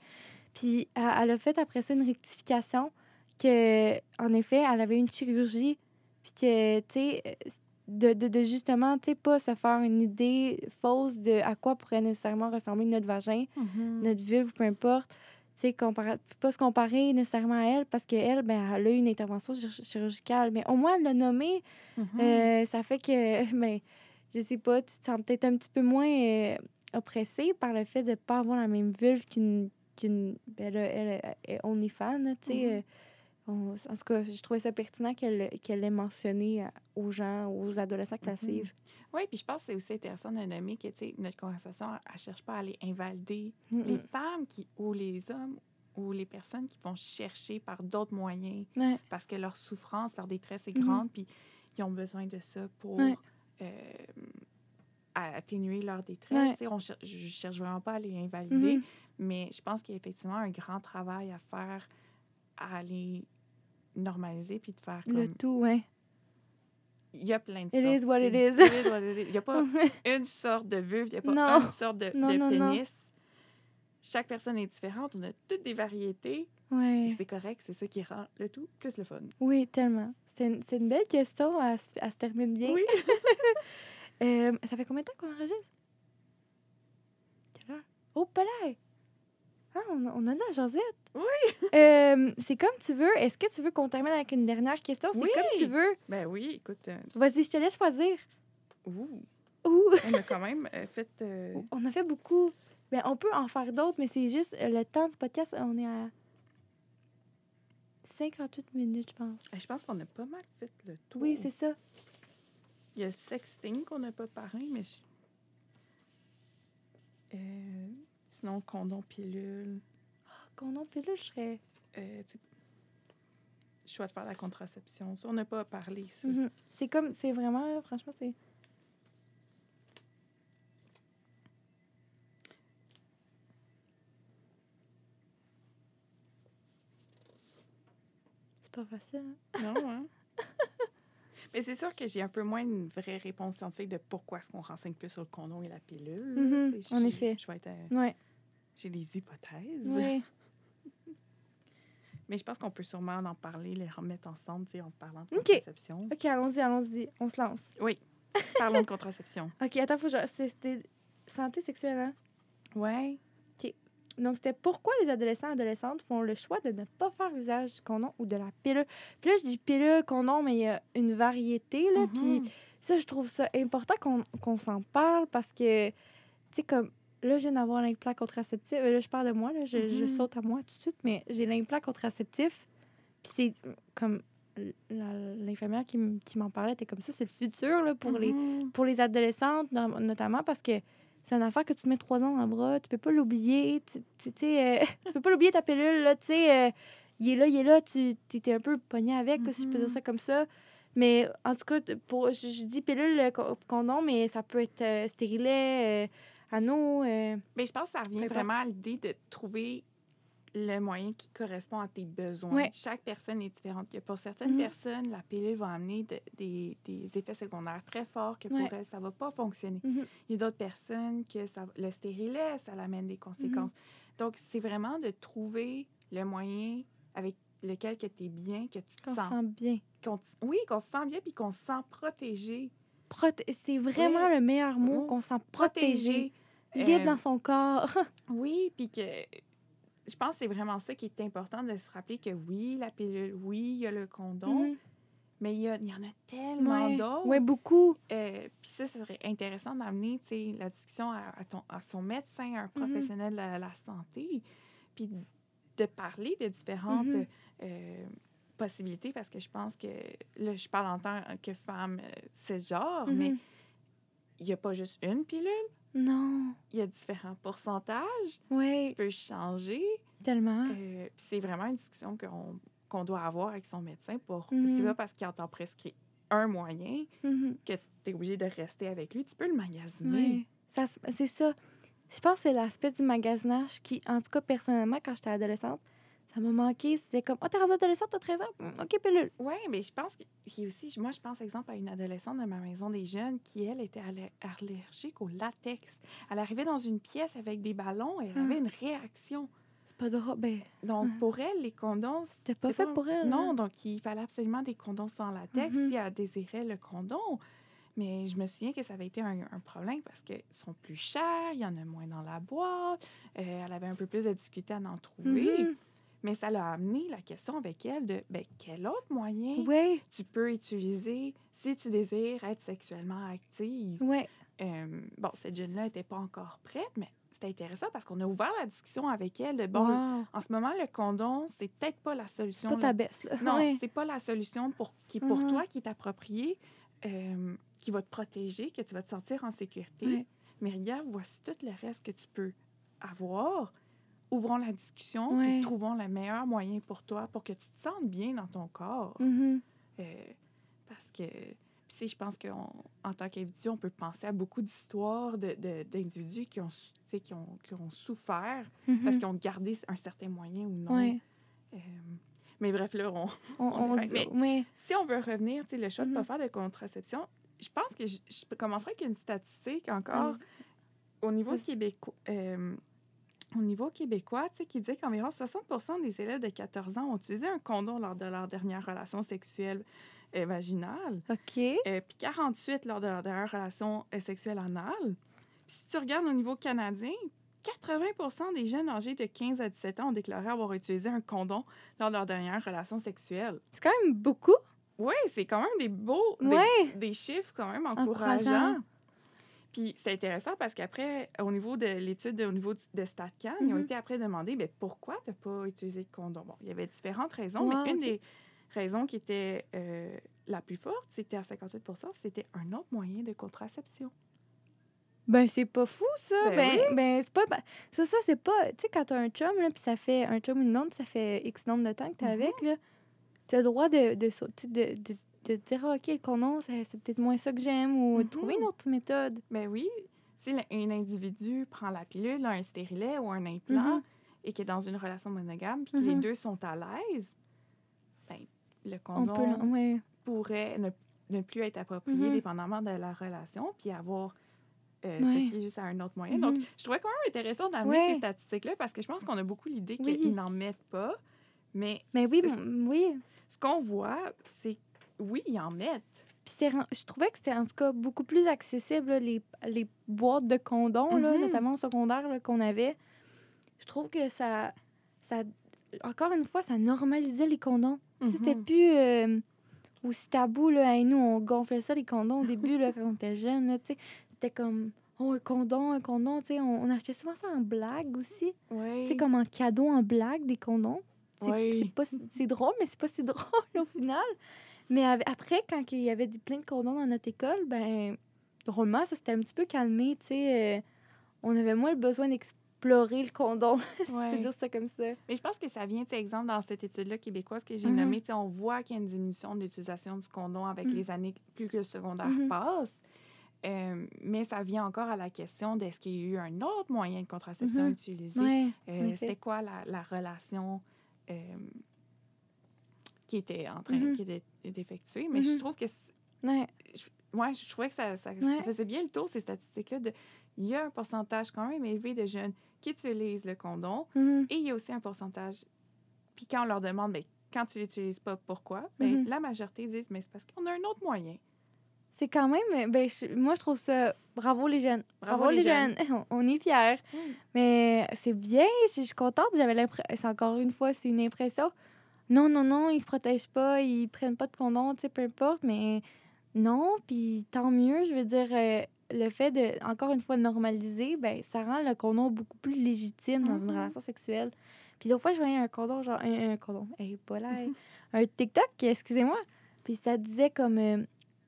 Puis elle, elle a fait après ça une rectification que, en effet, elle avait une chirurgie, puis que, tu sais, euh, de, de, de justement, tu sais, pas se faire une idée fausse de à quoi pourrait nécessairement ressembler notre vagin Mhm. notre vulve, peu importe. Tu sais, pas se comparer nécessairement à elle parce qu'elle, ben, elle a eu une intervention chir- chirurgicale. Mais au moins, elle l'a nommé. Mhm. Euh, ça fait que, ben, je sais pas, tu te sens peut-être un petit peu moins euh, oppressée par le fait de pas avoir la même vulve qu'une. qu'une ben, là, elle, elle est OnlyFans, là, tu sais. Mhm. euh, on- en tout cas, je trouvais ça pertinent qu'elle qu'elle l'ait mentionné à- aux gens, aux adolescents qui la Mhm. suivent. Oui, puis je pense que c'est aussi intéressant de nommer que notre conversation, elle ne cherche pas à aller invalider Mm, les mm. femmes qui, ou les hommes ou les personnes qui vont chercher par d'autres moyens Ouais. parce que leur souffrance, leur détresse est grande, puis ils ont besoin de ça pour Ouais. euh, atténuer leur détresse. Ouais. On cher- je ne cherche vraiment pas à les invalider, Mhm. mais je pense qu'il y a effectivement un grand travail à faire à les normaliser puis de faire Le comme... tout, ouais. Il y a plein de It sortes. is what it is. It is what it is. Il n'y a pas une sorte de vulve, il n'y a pas Non. une sorte de, Non, de non, non. pénis. chaque personne est différente, on a toutes des variétés. Ouais. Et c'est correct, c'est ça qui rend le tout plus le fun. Oui, tellement. C'est une, c'est une belle question, elle, se- elle se termine bien. Oui. Euh, ça fait combien de temps qu'on enregistre? Quelle heure? Oh, là! Ah, on a, on a de la jasette. Oui. Euh, c'est comme tu veux. Est-ce que tu veux qu'on termine avec une dernière question? C'est Oui. comme tu veux. Ben oui, écoute. euh, Vas-y, je te laisse choisir. ouh, Ouh! on a quand même euh, fait. euh, On a fait beaucoup. Ben, on peut en faire d'autres, mais c'est juste le temps du podcast, on est à 58 minutes, je pense. je pense qu'on a pas mal fait le tour. Oui, c'est ça. Il y a le sexting qu'on n'a pas parlé, mais. je- Euh, sinon, condom, pilule. Condom pilule, je serais. Euh, choix de faire la contraception. Ça, on n'a pas parlé, ça. Mhm. C'est comme, c'est vraiment, franchement, c'est. C'est pas facile, hein? Non, hein? Mais c'est sûr que j'ai un peu moins une vraie réponse scientifique de pourquoi est-ce qu'on renseigne plus sur le condom et la pilule. Mhm, en effet. Je vais être... euh, Ouais. J'ai des hypothèses. Ouais. Mais je pense qu'on peut sûrement en parler, les remettre ensemble, tu sais, en parlant de OK. contraception. Ok, allons-y, allons-y. On se lance. Oui, parlons de contraception. Ok, attends, faut que je. C'était santé sexuelle, hein? Ouais. Donc, c'était pourquoi les adolescents et adolescentes font le choix de ne pas faire usage du condom ou de la pilule? Puis là, je dis pilule, condom, mais il y a une variété, là. Puis Mhm. ça, je trouve ça important qu'on qu'on s'en parle parce que, tu sais, comme là, je viens d'avoir l'implant contraceptif. Euh, Là, je parle de moi, là, je, je Mhm. saute à moi tout de suite, mais j'ai l'implant contraceptif. Puis c'est euh, comme la- l'infirmière qui, qui m'en parlait était comme ça, c'est le futur là, pour, les, Mhm. pour les adolescentes, no- notamment parce que c'est une affaire que tu te mets trois ans dans le bras, tu peux pas l'oublier. Tu tu- tu euh, tu peux pas l'oublier ta pilule, là, tu sais. euh, il est là, il est là, tu es un peu pogné avec, là, si je peux dire Mhm. ça comme ça. Mais en tout cas, pour, je, je dis pilule, co- condom, mais ça peut être euh, stérilet, euh, anneau. euh, Mais je pense que ça revient vraiment à l'idée de trouver le moyen qui correspond à tes besoins. Ouais. Chaque personne est différente. A Pour certaines Mhm. personnes, la pilule va amener de- des, des effets secondaires très forts que pour Ouais. elles, ça ne va pas fonctionner. Mhm. Il y a d'autres personnes que ça, le stérilet, ça l'amène des conséquences. Mhm. Donc, c'est vraiment de trouver le moyen avec lequel que tu es bien, que tu te sens... sent bien. oui, qu'on se sent bien puis qu'on se sent protégé. C'est vraiment le meilleur mot, Oui. qu'on se sent protégé, libre Euh, dans son corps. Oui, puis que je pense que c'est vraiment ça qui est important de se rappeler que oui, la pilule, oui, il y a le condom, Mhm. mais il y, a- il y en a tellement Ouais. d'autres. Ouais, beaucoup. Euh, puis ça, ça serait intéressant d'amener tu sais, la discussion à, à ton, à son médecin, à un Mhm. professionnel de la, la santé, puis de parler de différentes Mhm. euh, possibilités, parce que je pense que, là, je parle en tant que femme euh, cisgenre, mais Mhm. il n'y a pas juste une pilule, Non. il y a différents pourcentages, Oui, tu peux changer. tellement. Euh, c'est vraiment une discussion qu'on qu'on doit avoir avec son médecin pour. Mhm. C'est pas parce qu'il entend prescrit un moyen Mhm. que tu es obligé de rester avec lui. Tu peux le magasiner. Ça, se- c'est ça. Je pense que c'est l'aspect du magasinage qui, en tout cas, personnellement, quand j'étais adolescente, ça m'a manqué. C'était comme, oh, t'es rendue adolescente, t'as 13 ans? Mm, OK, pilule. Oui, mais je pense que. Puis aussi, moi, je pense, exemple, à une adolescente de ma maison des jeunes qui, elle, était aller- allergique au latex. Elle arrivait dans une pièce avec des ballons et elle Ah. avait une réaction. C'est pas drôle. Ben, Donc, Ah. pour elle, les condoms. c'était pas fait pour elle. Non, hein. donc il fallait absolument des condoms sans latex Mhm. si elle désirait le condom. Mais je me souviens que ça avait été un, un problème parce qu'ils sont plus chers, il y en a moins dans la boîte, euh, elle avait un peu plus de difficulté à en trouver. Mhm. Mais ça l'a amené la question avec elle de ben, quel autre moyen Ouais, tu peux utiliser si tu désires être sexuellement active? ouais. Euh, bon, cette jeune-là n'était pas encore prête, mais c'était intéressant parce qu'on a ouvert la discussion avec elle de bon, Wow. en ce moment, le condom, c'est peut-être pas la solution. Pas ta baisse, là. non, Ouais. c'est pas la solution pour, qui est pour Mhm. toi, qui est appropriée, euh, qui va te protéger, que tu vas te sentir en sécurité. Mais regarde, voici tout le reste que tu peux avoir. Ouvrons la discussion, Ouais. puis trouvons le meilleur moyen pour toi, pour que tu te sentes bien dans ton corps. Mhm. Euh, parce que, sais, je pense qu'en tant qu'individu, on peut penser à beaucoup d'histoires de- de- d'individus qui, ont, qui, ont, qui ont souffert parce Mhm. qu'ils ont gardé un certain moyen ou non. Ouais. Euh, mais bref, là, on, On, on. Mais- si on veut revenir, tu sais, le choix de ne pas faire de contraception, je pense que je, je commencerai avec une statistique encore. Au niveau québécois, euh, au niveau québécois, tu sais, qui disait qu'environ 60% des élèves de 14 ans ont utilisé un condom lors de leur dernière relation sexuelle euh, vaginale. OK. Euh, puis 48 lors de leur dernière relation euh, sexuelle anale. Puis si tu regardes au niveau canadien, 80% des jeunes âgés de 15 à 17 ans ont déclaré avoir utilisé un condom lors de leur dernière relation sexuelle. C'est quand même beaucoup. Oui, c'est quand même des beaux, des, Ouais. des chiffres quand même Encourageant. Puis c'est intéressant parce qu'après, au niveau de l'étude, au niveau de StatCan, ils ont Mhm. été après demandés ben, pourquoi tu n'as pas utilisé de condom? Bon, il y avait différentes raisons, Wow, mais une des raisons qui était euh, la plus forte, c'était à 58% c'était un autre moyen de contraception. Ben, c'est pas fou, ça. Ben Ben, ben, c'est pas. ça, ça, c'est pas. Tu sais, quand t'as un chum, là, puis ça fait un chum ou une blonde, ça fait X nombre de temps que t'es Mhm. avec, là, t'as le droit de, de, de, de, de dire, Ah, OK, le condom, c'est c'est peut-être moins ça que j'aime, ou Mhm. trouver une autre méthode. Ben oui, si un individu prend la pilule, un stérilet ou un implant Mhm. et qui est dans une relation monogame, puis que les Mhm. deux sont à l'aise, ben, le On condom peut. le- Ouais. pourrait ne, ne plus être approprié Mhm. dépendamment de la relation, puis avoir euh, Ouais. fier juste à un autre moyen. Donc, je trouvais quand même intéressant d'amener Ouais. ces statistiques-là parce que je pense qu'on a beaucoup l'idée Oui. qu'ils n'en mettent pas. Mais Mais oui, bon, oui. ce qu'on voit, c'est oui, ils en mettent. Puis je trouvais que c'était en tout cas beaucoup plus accessible, là, les, les boîtes de condoms, là, Mhm. notamment au secondaire qu'on avait. Je trouve que ça, ça. Encore une fois, ça normalisait les condoms. C'était Mhm. plus euh, aussi tabou. Là. Hey, nous, on gonflait ça, les condoms, au début, là, quand on était jeune. C'était comme, oh, un condom, un condom. On, on achetait souvent ça en blague aussi. Oui. Comme en cadeau, en blague, des condoms. C'est Oui. drôle, mais c'est pas si drôle au final. Mais après, quand il y avait des- plein de condoms dans notre école, ben drôlement, ça s'était un petit peu calmé, tu sais. euh, on avait moins le besoin d'explorer le condom, si je Ouais. peux dire ça comme ça. Mais je pense que ça vient, tu sais, exemple, dans cette étude-là québécoise que j'ai Mhm. nommée, tu sais, on voit qu'il y a une diminution de l'utilisation du condom avec Mhm. les années plus que le secondaire Mhm. passe. Euh, mais ça vient encore à la question de est-ce qu'il y a eu un autre moyen de contraception Mhm. utilisé? Ouais, Euh. C'était quoi la, la relation qui était en train Mhm. qui était d'effectuer? Mais je Mhm. trouve que ouais. moi, je trouvais que ça, ça, faisait bien le tour, ces statistiques-là. de- Il y a un pourcentage quand même élevé de jeunes qui utilisent le condom Mhm. et il y a aussi un pourcentage. Puis quand on leur demande, ben, quand tu l'utilises pas, pourquoi? Ben, Mhm. La majorité disent, mais c'est parce qu'on a un autre moyen. C'est quand même, ben, je- moi, je trouve ça, bravo les jeunes. Bravo Bravo, les les jeunes. on, on est fiers. Mm. Mais c'est bien, je je suis contente. J'avais l'impression, c'est encore une fois, c'est une impression. Non, non, non, ils se protègent pas, ils prennent pas de condom, tu sais, peu importe. Mais non, puis tant mieux. Je veux dire, euh, le fait de, encore une fois, normaliser, ben, ça rend le condom beaucoup plus légitime dans une Mhm. relation sexuelle. Puis d'autres fois, je voyais un condom, genre, un, un condom, hey, pas là, hey, un TikTok, excusez-moi. Puis ça disait comme, euh,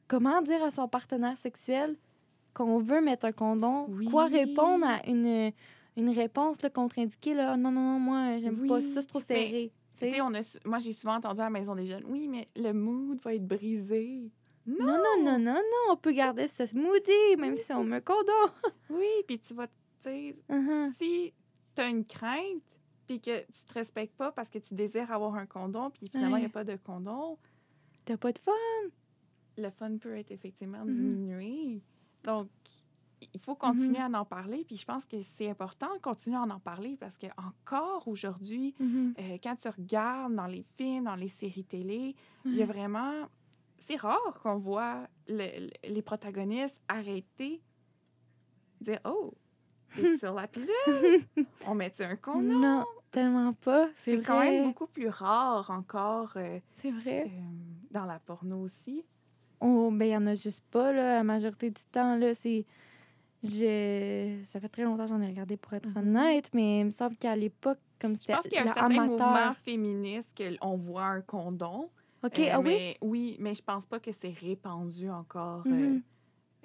comment dire à son partenaire sexuel qu'on veut mettre un condom, quoi répondre à une, une réponse contre-indiquée, là, non, non, non, moi, j'aime pas Oui, ça, c'est trop serré. Tu sais? on a, moi, j'ai souvent entendu à la maison des jeunes, oui, mais le mood va être brisé. Non, non, non, non, non, on peut garder ce smoothie, même si on met un condom. Oui, puis tu vas, tu sais, Mhm. si tu as une crainte, puis que tu te respectes pas parce que tu désires avoir un condom, puis finalement, il n'y a pas de condom, T'as pas de fun. le fun peut être effectivement Mhm. diminué. Donc, il faut continuer à en parler, puis je pense que c'est important de continuer à en parler parce que encore aujourd'hui, Mhm. euh, quand tu regardes dans les films, dans les séries télé, il y a Ouais. vraiment... C'est rare qu'on voit le- le- les protagonistes arrêter, dire « Oh, t'es sur la pilule? On met-tu un condom? Non, tellement pas. C'est quand même beaucoup plus rare encore euh, C'est vrai. euh, dans la porno aussi. Oh, ben, il y en a juste pas, là. La majorité du temps, là, c'est. Je... Ça fait très longtemps que j'en ai regardé pour être Mhm. honnête, mais il me semble qu'à l'époque, comme Je c'était pense qu'il y a un certain mouvement amateur. féministe qu'on voit un condom. OK, Euh, ah oui? mais, oui, mais je pense pas que c'est répandu encore euh, Mhm.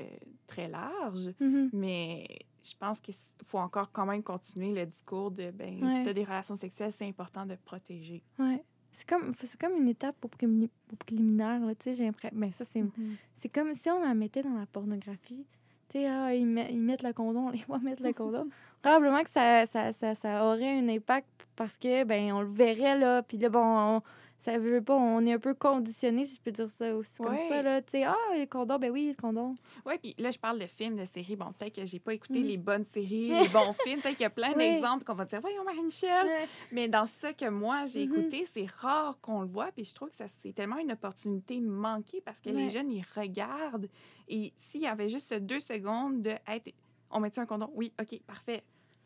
euh, très large. Mhm. Mais je pense qu'il faut encore quand même continuer le discours de ben, Ouais. si tu as des relations sexuelles, c'est important de protéger. Ouais. C'est comme, c'est comme une étape au préliminaire, là, tu sais, j'ai l'impression... Ben, ça, c'est... C'est comme si on la mettait dans la pornographie. Ah, ils, met- ils mettent le condom, on les voit mettre le condom. Probablement que ça, ça, ça, ça aurait un impact parce que, ben, on le verrait, là, puis là, bon, on- ça veut pas, on est un peu conditionné, si je peux dire ça aussi comme ça, là. Tu sais, ah, le condom, ben oui, le condom. Oui, puis là, je parle de films, de séries. Bon, peut-être que j'ai pas écouté Mhm. les bonnes séries, les bons films. Peut-être qu'il y a plein Oui. d'exemples qu'on va dire, voyons, Marie-Michel. Ouais. Mais dans ce que moi, j'ai Mhm. écouté, c'est rare qu'on le voit. Puis je trouve que ça, c'est tellement une opportunité manquée parce que Ouais. les jeunes, ils regardent. Et s'il y avait juste deux secondes de, hey, on met-tu un condom? Oui, OK, parfait.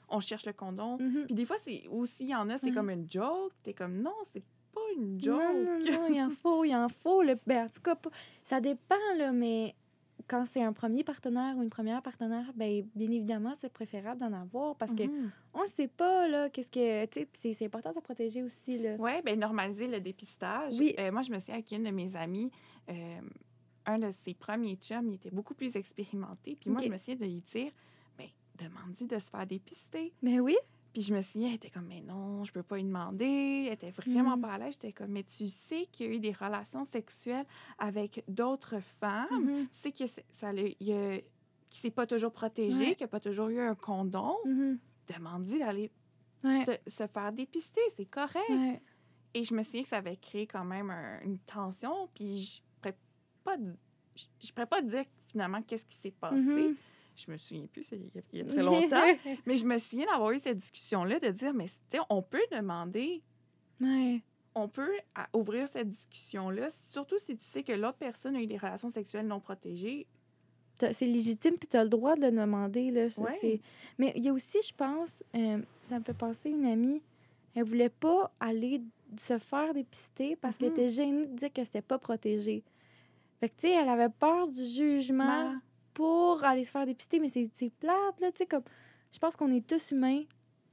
On cherche le condom. Mhm. Puis des fois, c'est aussi, il y en a, c'est comme une joke. T'es comme, non, c'est pas une joke. Non, non, non, il en faut, il en faut. Là. Ben, en tout cas, pas- ça dépend, là, mais quand c'est un premier partenaire ou une première partenaire, ben, bien évidemment, c'est préférable d'en avoir parce que Mhm. on ne sait pas, là, qu'est-ce que. Tu sais, c'est- important de se protéger aussi, là. Oui, bien, normaliser le dépistage. Oui. Euh, moi, je me souviens avec une de mes amies, euh, un de ses premiers chums, il était beaucoup plus expérimenté. Puis moi, je me souviens de lui dire, ben, demande-y de se faire dépister. Mais oui. Puis je me souviens, elle était comme, mais non, je peux pas lui demander. Elle était vraiment Mhm. pas à l'aise. J'étais comme, mais tu sais qu'il y a eu des relations sexuelles avec d'autres femmes. Mhm. Tu sais que ça le- il a- qu'il s'est pas toujours protégé, Ouais. qu'il n'y a pas toujours eu un condom. Mhm. Demande-y d'aller Ouais. te- se faire dépister. C'est correct. Ouais. Et je me souviens que ça avait créé quand même un- une tension. Puis je pourrais pas, d- je, je pourrais pas dire finalement qu'est-ce qui s'est passé. Je me souviens plus, il y a, très longtemps. mais je me souviens d'avoir eu cette discussion-là, de dire, mais tu sais, on peut demander, ouais. on peut ouvrir cette discussion-là, surtout si tu sais que l'autre personne a eu des relations sexuelles non protégées. C'est légitime, puis tu as le droit de le demander. Là, ça, Ouais. Mais il y a aussi, je pense, euh, ça me fait penser une amie, elle voulait pas aller se faire dépister parce qu'elle Mhm. était gênée de dire que c'était pas protégé. Fait que, tu sais, elle avait peur du jugement Ma- pour aller se faire dépister, mais c'est plate, là, tu sais, comme... Je pense qu'on est tous humains,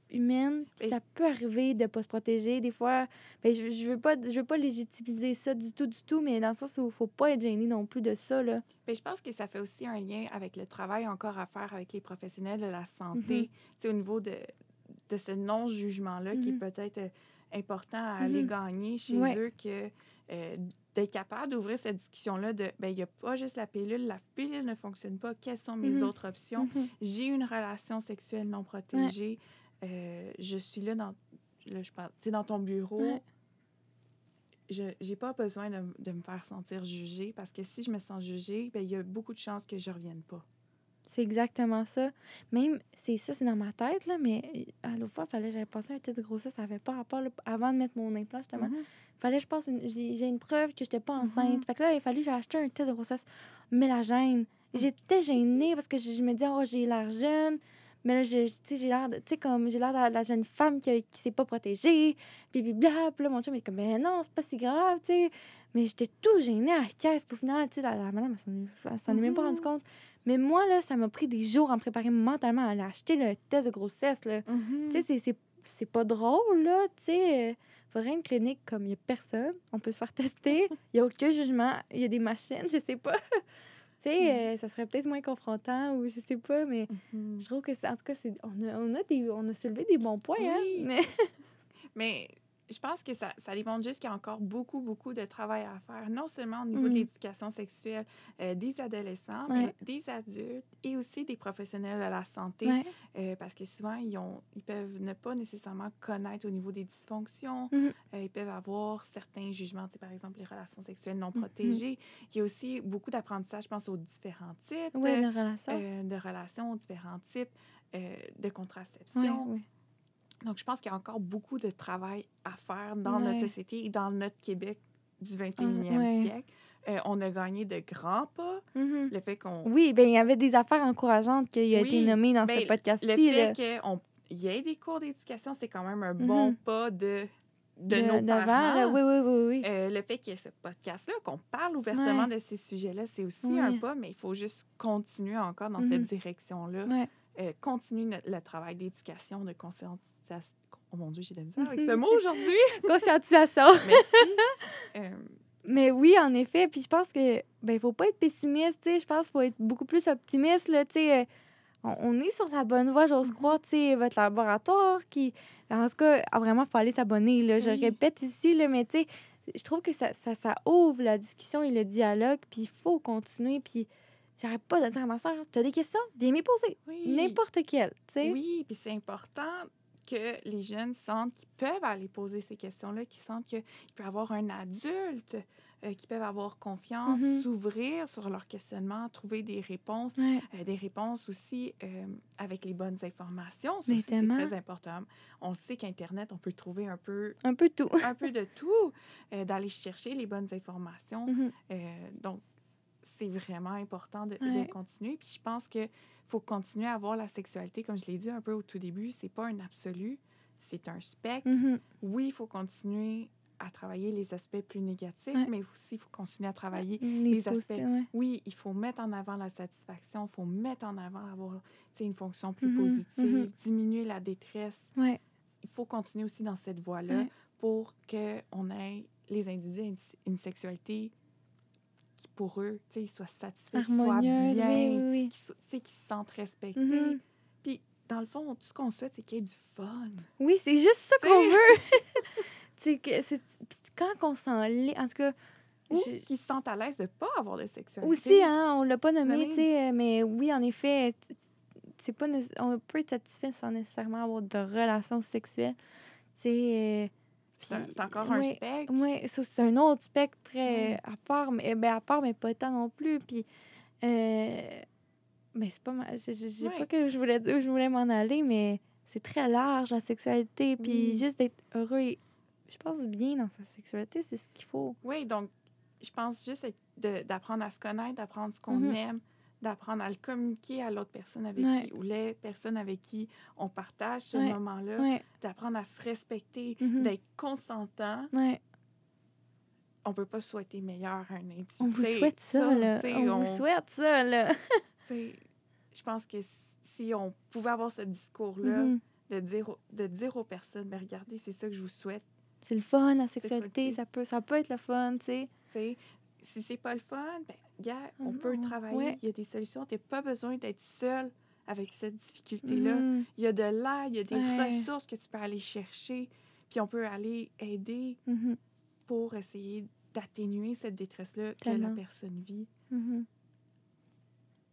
humaines, puis ça peut arriver de pas se protéger. Des fois, ben, je, je veux pas je veux pas légitimiser ça du tout, du tout, mais dans le sens où faut pas être gêné non plus de ça, là. Mais je pense que ça fait aussi un lien avec le travail encore à faire avec les professionnels de la santé, tu sais, au niveau de, de ce non-jugement-là qui est Mhm. peut-être euh, important à aller Mhm. gagner chez Ouais. eux, que euh, d'être capable d'ouvrir cette discussion-là de, ben il n'y a pas juste la pilule, la pilule ne fonctionne pas, quelles sont mes Mhm. autres options? Mhm. J'ai une relation sexuelle non protégée, euh, je suis là dans, là, je parle, dans ton bureau. Ouais. Je n'ai pas besoin de, de me faire sentir jugée parce que si je me sens jugée, ben, il y a beaucoup de chances que je ne revienne pas. C'est exactement ça. Même, c'est ça, c'est dans ma tête, là, mais euh, à l'autre fois, fallait j'avais passé un test de grossesse, ça n'avait pas rapport, là, avant de mettre mon implant, justement. Mhm. Fallait je passe une, j'ai une preuve que j'étais pas enceinte. Mhm. Fait que là, il fallait que j'ai acheté un test de grossesse mélagène. Et J'étais gênée parce que je, je me disais, oh, j'ai l'air jeune. Mais là, je- tu sais, j'ai l'air de, comme, j'ai l'air de la jeune femme qui, qui s'est pas protégée. Puis, puis, bla, là, mon chum, il est comme, ben non, c'est pas si grave, tu sais. Mais j'étais tout gênée à la caisse. Au final, tu sais, la, la madame, elle s'en est- même pas rendu Mhm. compte. Mais moi, là, ça m'a pris des jours à me préparer mentalement à aller acheter le test de grossesse, là. Tu sais, c'est- c'est- c'est pas drôle, là. Tu sais, faudrait une clinique comme il y a personne. On peut se faire tester. Il y a aucun jugement. Il y a des machines, je sais pas. tu sais, euh, ça serait peut-être moins confrontant ou je sais pas, mais Mhm. je trouve que, en tout cas, c'est, on, a, on, a des, on a soulevé des bons points, hein. Mais je pense que ça, ça démontre juste qu'il y a encore beaucoup, beaucoup de travail à faire, non seulement au niveau de Mhm. l'éducation sexuelle euh, des adolescents, Ouais. mais des adultes et aussi des professionnels de la santé, Ouais. euh, parce que souvent, ils, ont, ils peuvent ne pas nécessairement connaître au niveau des dysfonctions, Mhm. euh, ils peuvent avoir certains jugements, par exemple les relations sexuelles non Mhm. protégées. Il y a aussi beaucoup d'apprentissage, je pense, aux différents types Ouais, euh, une relation. euh, de relations, aux différents types de contraception. Donc, je pense qu'il y a encore beaucoup de travail à faire dans Ouais. notre société et dans notre Québec du 21e ouais. siècle. Euh, on a gagné de grands pas. Mhm. Le fait qu'on. Oui, ben il y avait des affaires encourageantes qui a été nommées dans ben, ce podcast-ci. Le fait qu'il y ait des cours d'éducation, c'est quand même un bon Mhm. pas de, de, De- nos parents. là. Oui, oui, oui, oui. Euh, le fait qu'il y ait ce podcast-là, qu'on parle ouvertement Ouais. de ces sujets-là, c'est aussi un pas, mais il faut juste continuer encore dans cette direction-là. Ouais. Euh, continuer notre- le travail d'éducation, de conscientisation. Oh mon Dieu, j'ai de la misère avec ce mot aujourd'hui. Conscientisation. Merci. Euh, Mais oui, en effet. Puis je pense que ben faut pas être pessimiste. Je pense qu'il faut être beaucoup plus optimiste, là, tu sais. euh, On, on est sur la bonne voie, j'ose Mhm. croire, tu sais, votre laboratoire qui... En tout cas, ah, vraiment, il faut aller s'abonner, là. Je Oui. répète ici, là, mais je trouve que ça, ça, ça ouvre la discussion et le dialogue, puis il faut continuer, puis j'arrête pas de dire à ma soeur, t'as des questions? Viens m'y poser. oui. N'importe quelle, tu sais. Oui, puis c'est important que les jeunes sentent qu'ils peuvent aller poser ces questions-là, qu'ils sentent qu'il peut y avoir un adulte euh, qui peuvent avoir confiance, Mhm. s'ouvrir sur leurs questionnements, trouver des réponses, Ouais. euh, des réponses aussi euh, avec les bonnes informations. C'est très important. On sait qu'Internet, on peut trouver un peu, Un peu tout. un peu de tout, euh, d'aller chercher les bonnes informations. Mhm. Euh, donc, c'est vraiment important de, continuer. Puis je pense qu'il faut continuer à voir la sexualité, comme je l'ai dit un peu au tout début, c'est pas un absolu, c'est un spectre. Mhm. Oui, il faut continuer à travailler les aspects plus négatifs, Ouais. mais aussi il faut continuer à travailler. Les, les aspects. ouais. Oui, il faut mettre en avant la satisfaction, il faut mettre en avant avoir une fonction plus Mhm, positive, mhm. diminuer la détresse. Ouais. Il faut continuer aussi dans cette voie-là Ouais. pour qu'on ait les individus une, une sexualité qui, pour eux, tu sais, ils soient satisfaits, qu'ils soient bien, oui, oui, oui. qu'ils se sentent respectés. Mhm. Puis, dans le fond, tout ce qu'on souhaite, c'est qu'il y ait du fun. Oui, c'est juste ça qu'on veut. que c'est quand on s'en en tout cas, Ou je- qu'ils se sentent à l'aise de ne pas avoir de sexualité. aussi, hein, on l'a pas Ben nommé, oui. tu sais, euh, mais oui, en effet, c'est pas on peut être satisfait sans nécessairement avoir de relations sexuelles. Tu sais, euh, C'est encore un spectre? Oui, c'est un autre spectre euh, Ouais. à part, mais ben, à part, mais pas tant non plus. Puis, euh, ben, c'est pas ma- Je, je, je sais pas que je voulais, où je voulais m'en aller, mais c'est très large la sexualité. Puis, juste d'être heureux et, je pense, bien dans sa sexualité, c'est ce qu'il faut. Oui, donc, je pense juste d'apprendre à se connaître, d'apprendre ce qu'on Mhm. aime, d'apprendre à le communiquer à l'autre personne avec Ouais. qui, ou les personnes avec qui on partage ce Ouais. moment-là, Ouais. d'apprendre à se respecter, Mhm. d'être consentant. On peut pas souhaiter meilleur à un individu. On vous souhaite ça, là. On, vous souhaite ça, là. Je pense que si on pouvait avoir ce discours-là, Mhm. de, dire, de dire aux personnes, ben regardez, c'est ça que je vous souhaite. C'est le fun, la Sexualité. sexualité. Ça peut, ça peut être le fun, tu sais. Si c'est pas le fun, ben, gars, on Mhm, peut travailler. ouais. Il y a des solutions. Tu n'as pas besoin d'être seul avec cette difficulté-là. Mhm. Il y a de l'aide, il y a des Ouais. ressources que tu peux aller chercher, puis on peut aller aider Mhm. pour essayer d'atténuer cette détresse-là que la personne vit. Mhm.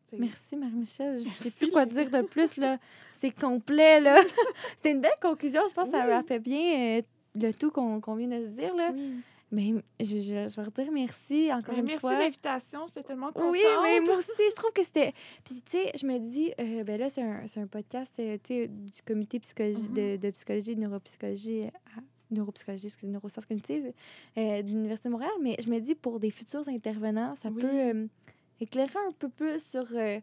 T'sais. Merci, Marie-Michel. Je sais plus quoi dire de plus, là. C'est complet, là. C'était une belle conclusion. Je pense que ça rappelle bien euh, le tout qu'on qu'on vient de se dire, là. Oui. Mais je, je, je vais redire merci encore une merci fois. de l'invitation. J'étais tellement contente. Oui, mais moi aussi, je trouve que c'était. Puis, tu sais, je me dis, euh, ben là, c'est un, un podcast euh, du comité psychologie, Mhm. de, de psychologie et de neuropsychologie, euh, à- neuropsychologie, excusez, neurosciences cognitives euh, de l'Université de Montréal. Mais je me dis, pour des futurs intervenants, ça Oui. peut euh, éclairer un peu plus sur. euh,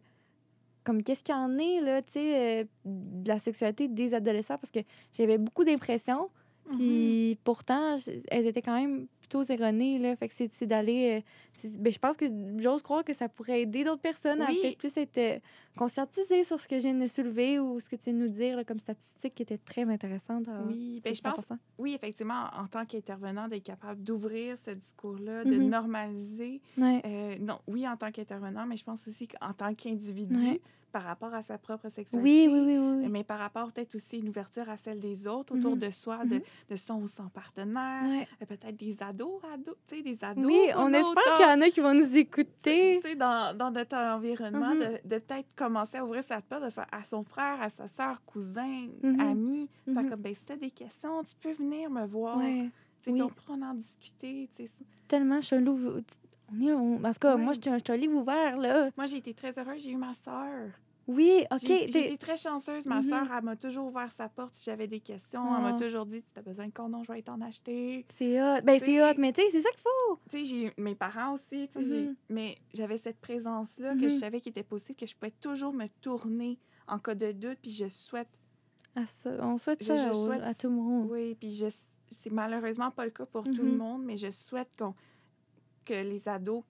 comme qu'est-ce qu'il y en est, là, tu sais, de la sexualité des adolescents, parce que j'avais beaucoup d'impressions, Mhm. puis pourtant, elles étaient quand même plutôt erronées, là. Fait que c'est d'aller... euh, ben, je pense que j'ose croire que ça pourrait aider d'autres personnes à peut-être plus être euh, conscientisées sur ce que je viens de soulever ou ce que tu viens de nous dire là, comme statistique qui était très intéressante. à- Oui, ben, je pense, oui, effectivement, en tant qu'intervenant, d'être capable d'ouvrir ce discours-là, de Mhm. normaliser. Ouais. Euh, non, oui, en tant qu'intervenant, mais je pense aussi qu'en tant qu'individu, Ouais. Par rapport à sa propre sexualité. oui, oui, oui. oui. Mais par rapport peut-être aussi une ouverture à celle des autres autour Mhm. de soi, de, Mhm. de son ou son partenaire, Ouais. euh, peut-être des ados, ados, tu sais, des ados. Oui, on espère qu'il y en a qui vont nous tu écouter. sais, dans, dans notre environnement, Mhm. de, de peut-être commencer à ouvrir sa porte, de faire à son frère, à sa soeur, cousin, ami, faire comme, ben, si t'as des questions, tu peux venir me voir. Ouais. Tu oui. on pourra en discuter, tu. Tellement, je suis un loup... On est, on- en tout cas, Ouais. moi, je suis un, livre ouvert, là. Moi, j'ai été très heureuse, j'ai eu ma sœur. Oui, OK. J'ai été très chanceuse. Ma Mhm. sœur, elle m'a toujours ouvert sa porte si j'avais des questions. Elle Ah. m'a toujours dit, si t'as besoin de condom, je vais t'en acheter. C'est hot. Ben, c'est hot, mais tu sais, c'est ça qu'il faut. Tu sais, mes parents aussi, Mhm. mais j'avais cette présence-là que Mhm. je savais qu'il était possible, que je pouvais toujours me tourner en cas de doute, puis je souhaite, À ça, on souhaite Je- ça je au- souhaite- à tout le monde. oui, puis je, c'est malheureusement pas le cas pour tout le Mhm. monde, mais je souhaite qu'on, que les ados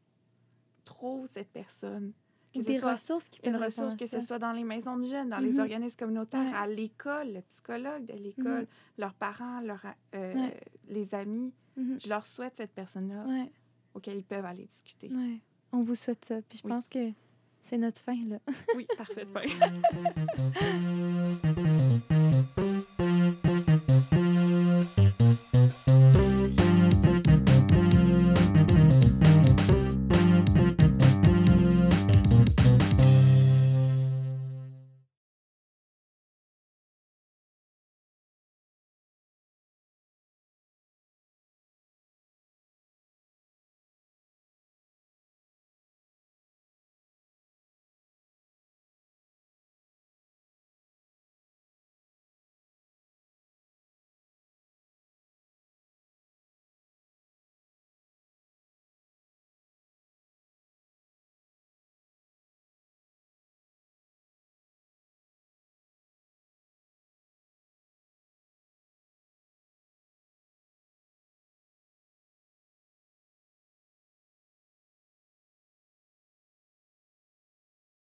trouvent cette personne. Que Des ressources qui une ressource, que ce soit dans les maisons de jeunes, dans les Mhm. organismes communautaires, Ouais. à l'école, le psychologue de l'école, leurs parents, leurs, euh, Ouais. les amis. Mhm. Je leur souhaite cette personne-là Ouais, auquel ils peuvent aller discuter. ouais. On vous souhaite ça. Puis je Oui. pense que c'est notre fin, là. Oui, parfait.